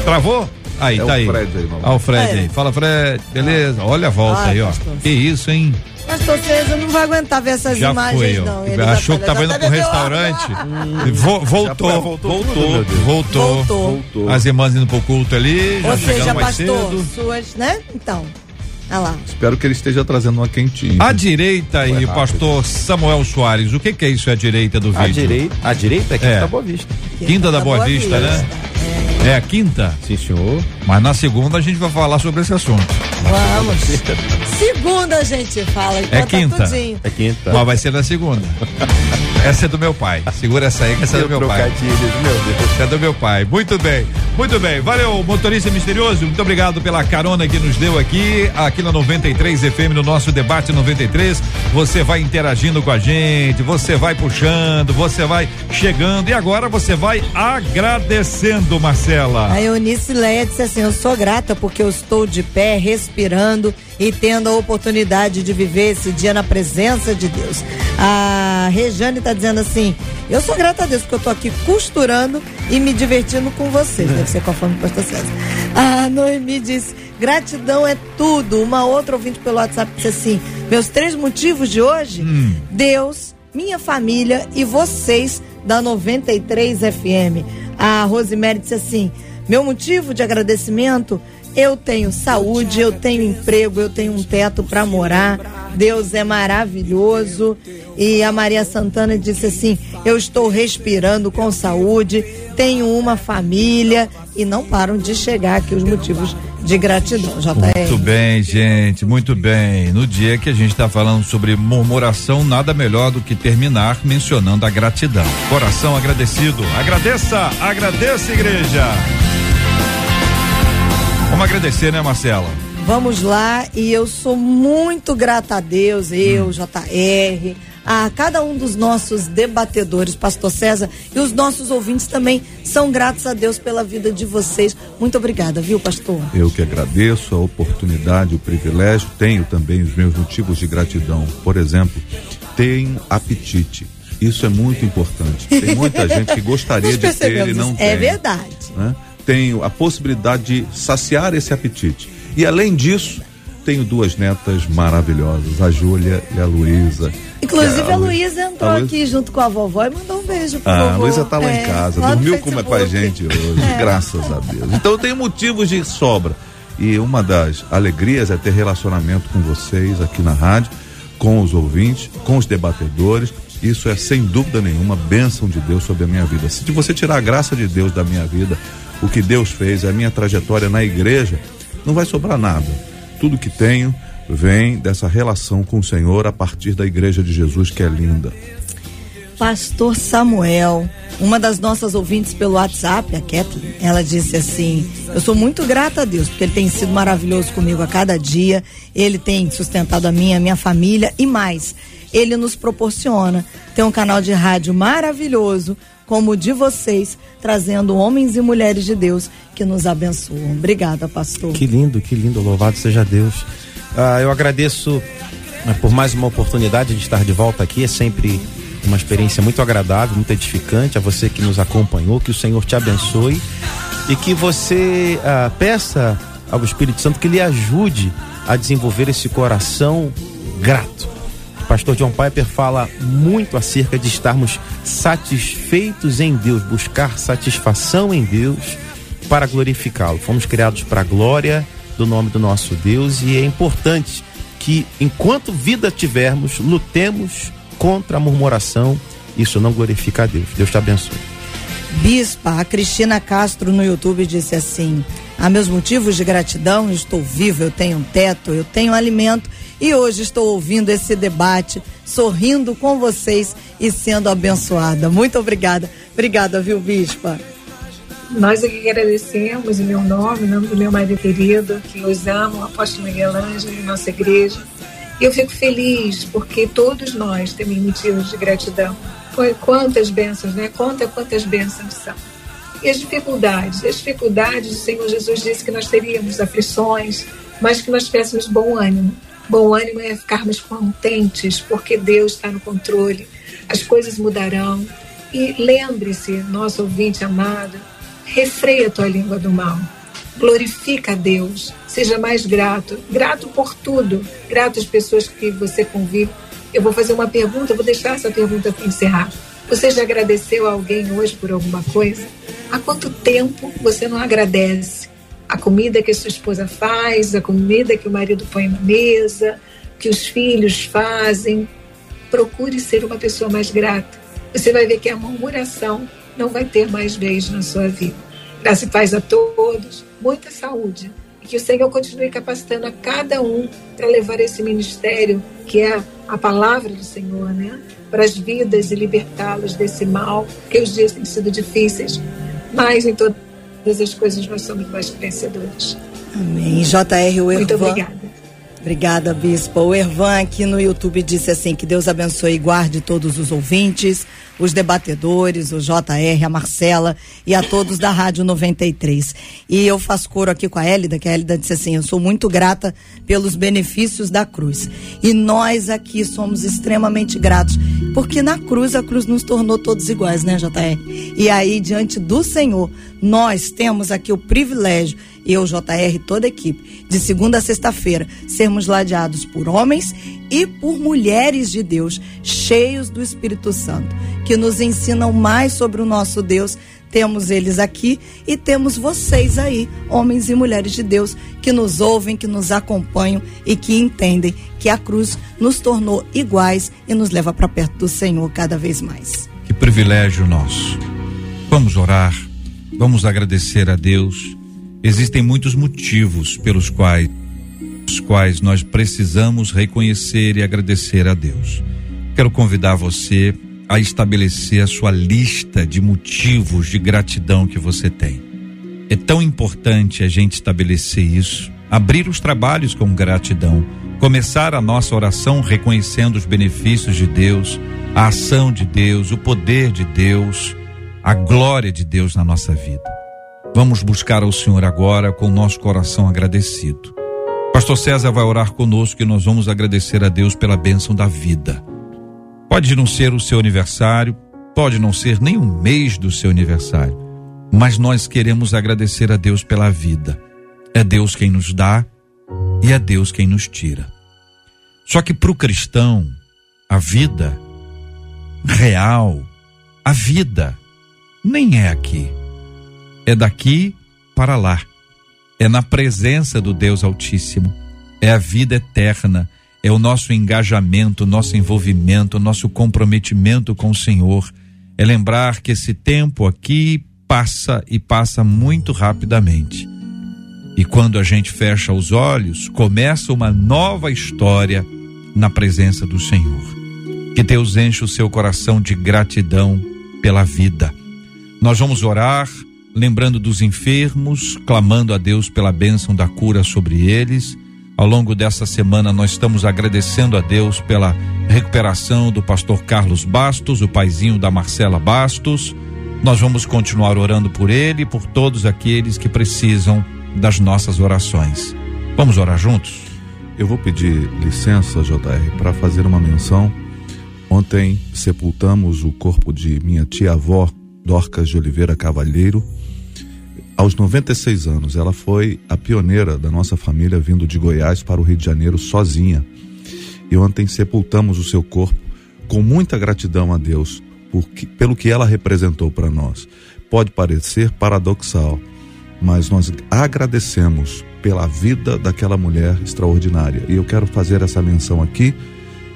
Travou? Aí, É tá o aí. Fred aí. Olha o Fred É. aí. Fala, Fred. Beleza? Olha a volta Ai, aí, ó. pastor. Que isso, hein? Pastor César não vai aguentar ver essas Já imagens, foi, ó. não. Ele Achou já que tava indo tá pro restaurante. água. Vo- voltou. Foi, voltou tudo, meu Deus. Voltou. Voltou. Voltou. As irmãs indo pro culto ali, já Ou seja, chegando mais pastor, cedo. suas, né? Então, olha lá. Espero que ele esteja trazendo uma quentinha. À direita aí, rápido. pastor Samuel Soares. O que que é isso à direita do vídeo? A direita, a direita é quinta É. da Boa Vista. Quinta da Boa Vista, né? É a quinta? Sim, senhor. Mas na segunda a gente vai falar sobre esse assunto. Vamos. Segunda a gente fala. É conta quinta. tudinho. É quinta. Mas vai ser na segunda. essa é do meu pai. Segura essa aí, que essa é do meu pai. Meu. Essa é do meu pai. Muito bem, muito bem. Valeu, motorista misterioso. Muito obrigado pela carona que nos deu aqui, aqui na 93 FM, no nosso debate 93. Você vai interagindo com a gente, você vai puxando, você vai chegando e agora você vai agradecendo, Marcela. A Eunice Leia disse assim: Eu sou grata porque eu estou de pé, respirando e tendo a oportunidade de viver esse dia na presença de Deus. A Rejane está dizendo assim: Eu sou grata a Deus porque eu estou aqui costurando e me divertindo com vocês. Deve ser conforme o pastor César. A Noemi disse: Gratidão é tudo. Uma outra ouvinte pelo WhatsApp disse assim: Meus três motivos de hoje: Deus, minha família e vocês da 93 FM. A Rosemary disse assim: Meu motivo de agradecimento, eu tenho saúde, eu tenho emprego, eu tenho um teto para morar. Deus é maravilhoso. E a Maria Santana disse assim: Eu estou respirando com saúde, tenho uma família e não param de chegar aqui os motivos de gratidão. Muito JR. bem, gente, muito bem. No dia que a gente está falando sobre murmuração, nada melhor do que terminar mencionando a gratidão. Coração agradecido. Agradeça, agradeça, igreja. Vamos agradecer, né, Marcela? Vamos lá, e eu sou muito grata a Deus, eu, JR, a cada um dos nossos debatedores, Pastor César, e os nossos ouvintes também são gratos a Deus pela vida de vocês. Muito obrigada, viu, pastor? Eu que agradeço a oportunidade, o privilégio, tenho também os meus motivos de gratidão. Por exemplo, tenho apetite. Isso é muito importante. Tem muita gente que gostaria de ter e não tem. É verdade. né? Tenho a possibilidade de saciar esse apetite. E além disso, tenho duas netas maravilhosas, a Júlia e a Luísa. Inclusive, Que a Luísa entrou a Luísa- aqui junto com a vovó e mandou um beijo pro Ah, a. Luísa tá lá É, em casa, lá no dormiu com, a gente hoje, É. graças a Deus. Então eu tenho motivos de sobra. E uma das alegrias é ter relacionamento com vocês aqui na rádio, com os ouvintes, com os debatedores. Isso é sem dúvida nenhuma bênção de Deus sobre a minha vida. Se você tirar a graça de Deus da minha vida, o que Deus fez, a minha trajetória na igreja, não vai sobrar nada. Tudo que tenho vem dessa relação com o Senhor a partir da igreja de Jesus, que é linda. Pastor Samuel, uma das nossas ouvintes pelo WhatsApp, a Kathleen, ela disse assim: Eu sou muito grata a Deus, porque Ele tem sido maravilhoso comigo a cada dia, Ele tem sustentado a minha, a minha família e mais. Ele nos proporciona ter um canal de rádio maravilhoso, como de vocês, trazendo homens e mulheres de Deus que nos abençoam. Obrigada, pastor. Que lindo, que lindo, louvado seja Deus. Ah, eu agradeço ah, por mais uma oportunidade de estar de volta aqui. É sempre uma experiência muito agradável, muito edificante. A você que nos acompanhou, que o Senhor te abençoe e que você ah, peça ao Espírito Santo que lhe ajude a desenvolver esse coração grato. Pastor John Piper fala muito acerca de estarmos satisfeitos em Deus, buscar satisfação em Deus para glorificá-lo. Fomos criados para a glória do nome do nosso Deus e é importante que, enquanto vida tivermos, lutemos contra a murmuração. Isso não glorifica a Deus. Deus te abençoe. Bispa, a Cristina Castro no YouTube disse assim: Há meus motivos de gratidão, estou vivo, eu tenho um teto, eu tenho alimento e hoje estou ouvindo esse debate, sorrindo com vocês e sendo abençoada. Muito obrigada. Obrigada, viu, Bispa? Nós aqui agradecemos em meu nome, em nome do meu marido querido, que os ama, o apóstolo Miguel Ângelo, nossa igreja. E eu fico feliz porque todos nós temos motivos de gratidão. Quantas bênçãos, né? Conta quantas bênçãos são. E as dificuldades? As dificuldades, o Senhor Jesus disse que nós teríamos aflições, mas que nós tivéssemos bom ânimo. Bom ânimo é ficarmos contentes, porque Deus está no controle, as coisas mudarão. E lembre-se, nosso ouvinte amado, refreia a tua língua do mal. Glorifica a Deus, seja mais grato, grato por tudo, grato às pessoas que você convive. Eu vou fazer uma pergunta, vou deixar essa pergunta para encerrar. Você já agradeceu a alguém hoje por alguma coisa? Há quanto tempo você não agradece? A comida que a sua esposa faz, a comida que o marido põe na mesa, que os filhos fazem. Procure ser uma pessoa mais grata. Você vai ver que a murmuração não vai ter mais vez na sua vida. Graça e paz a todos, muita saúde. Que o Senhor continue capacitando a cada um para levar esse ministério, que é a palavra do Senhor, né? para as vidas e libertá-los desse mal, porque os dias têm sido difíceis, mas em todas as coisas nós somos mais vencedores. Amém. J.R. Muito obrigada. Obrigada, Bispo. O Ervan aqui no YouTube disse assim: que Deus abençoe e guarde todos os ouvintes os debatedores, o JR, a Marcela e a todos da Rádio 93. E eu faço coro aqui com a Hélida, que a Hélida disse assim: Eu sou muito grata pelos benefícios da cruz. E nós aqui somos extremamente gratos, porque na cruz a cruz nos tornou todos iguais, né, JR? E aí, diante do Senhor, nós temos aqui o privilégio eu, JR, toda a equipe, de segunda a sexta-feira, sermos ladeados por homens e por mulheres de Deus, cheios do Espírito Santo, que nos ensinam mais sobre o nosso Deus. Temos eles aqui e temos vocês aí, homens e mulheres de Deus, que nos ouvem, que nos acompanham e que entendem que a cruz nos tornou iguais e nos leva para perto do Senhor cada vez mais. Que privilégio nosso. Vamos orar, vamos agradecer a Deus. Existem muitos motivos pelos quais os quais nós precisamos reconhecer e agradecer a Deus. Quero convidar você a estabelecer a sua lista de motivos de gratidão que você tem. É tão importante a gente estabelecer isso, abrir os trabalhos com gratidão, começar a nossa oração reconhecendo os benefícios de Deus, a ação de Deus, o poder de Deus, a glória de Deus na nossa vida. Vamos buscar ao Senhor agora com o nosso coração agradecido. Pastor César vai orar conosco e nós vamos agradecer a Deus pela bênção da vida. Pode não ser o seu aniversário, pode não ser nem um mês do seu aniversário, mas nós queremos agradecer a Deus pela vida. É Deus quem nos dá e é Deus quem nos tira. Só que para o cristão, a vida real, a vida, nem é aqui. É daqui para lá é na presença do Deus Altíssimo, é a vida eterna, é o nosso engajamento, nosso envolvimento, nosso comprometimento com o Senhor. É lembrar que esse tempo aqui passa e passa muito rapidamente. E quando a gente fecha os olhos, começa uma nova história na presença do Senhor. Que Deus enche o seu coração de gratidão pela vida. Nós vamos orar lembrando dos enfermos, clamando a Deus pela bênção da cura sobre eles. Ao longo dessa semana, nós estamos agradecendo a Deus pela recuperação do pastor Carlos Bastos, o paizinho da Marcela Bastos. Nós vamos continuar orando por ele e por todos aqueles que precisam das nossas orações. Vamos orar juntos? Eu vou pedir licença, JR, para fazer uma menção. Ontem sepultamos o corpo de minha tia-avó, Dorcas de Oliveira Cavalheiro aos 96 anos, ela foi a pioneira da nossa família vindo de Goiás para o Rio de Janeiro sozinha. E ontem sepultamos o seu corpo com muita gratidão a Deus pelo que ela representou para nós. Pode parecer paradoxal, mas nós agradecemos pela vida daquela mulher extraordinária. E eu quero fazer essa menção aqui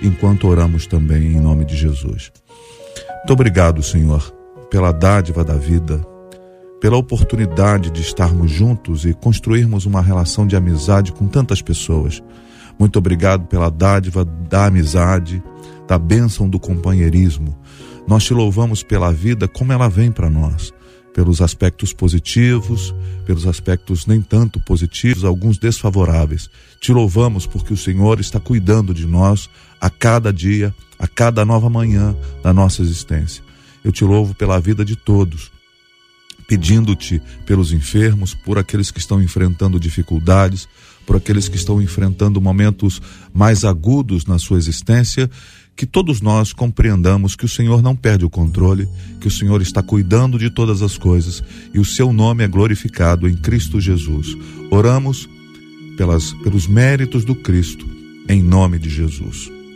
enquanto oramos também em nome de Jesus. Muito obrigado, Senhor, pela dádiva da vida, pela oportunidade de estarmos juntos e construirmos uma relação de amizade com tantas pessoas. Muito obrigado pela dádiva da amizade, da bênção do companheirismo. Nós te louvamos pela vida como ela vem para nós. pelos aspectos positivos, pelos aspectos nem tanto positivos, alguns desfavoráveis. Te louvamos porque o Senhor está cuidando de nós a cada dia, a cada nova manhã da nossa existência. Eu te louvo pela vida de todos, pedindo-te pelos enfermos, por aqueles que estão enfrentando dificuldades, por aqueles que estão enfrentando momentos mais agudos na sua existência que todos nós compreendamos que o Senhor não perde o controle, que o Senhor está cuidando de todas as coisas e o seu nome é glorificado em Cristo Jesus. Oramos pelas, pelos méritos do Cristo, em nome de Jesus.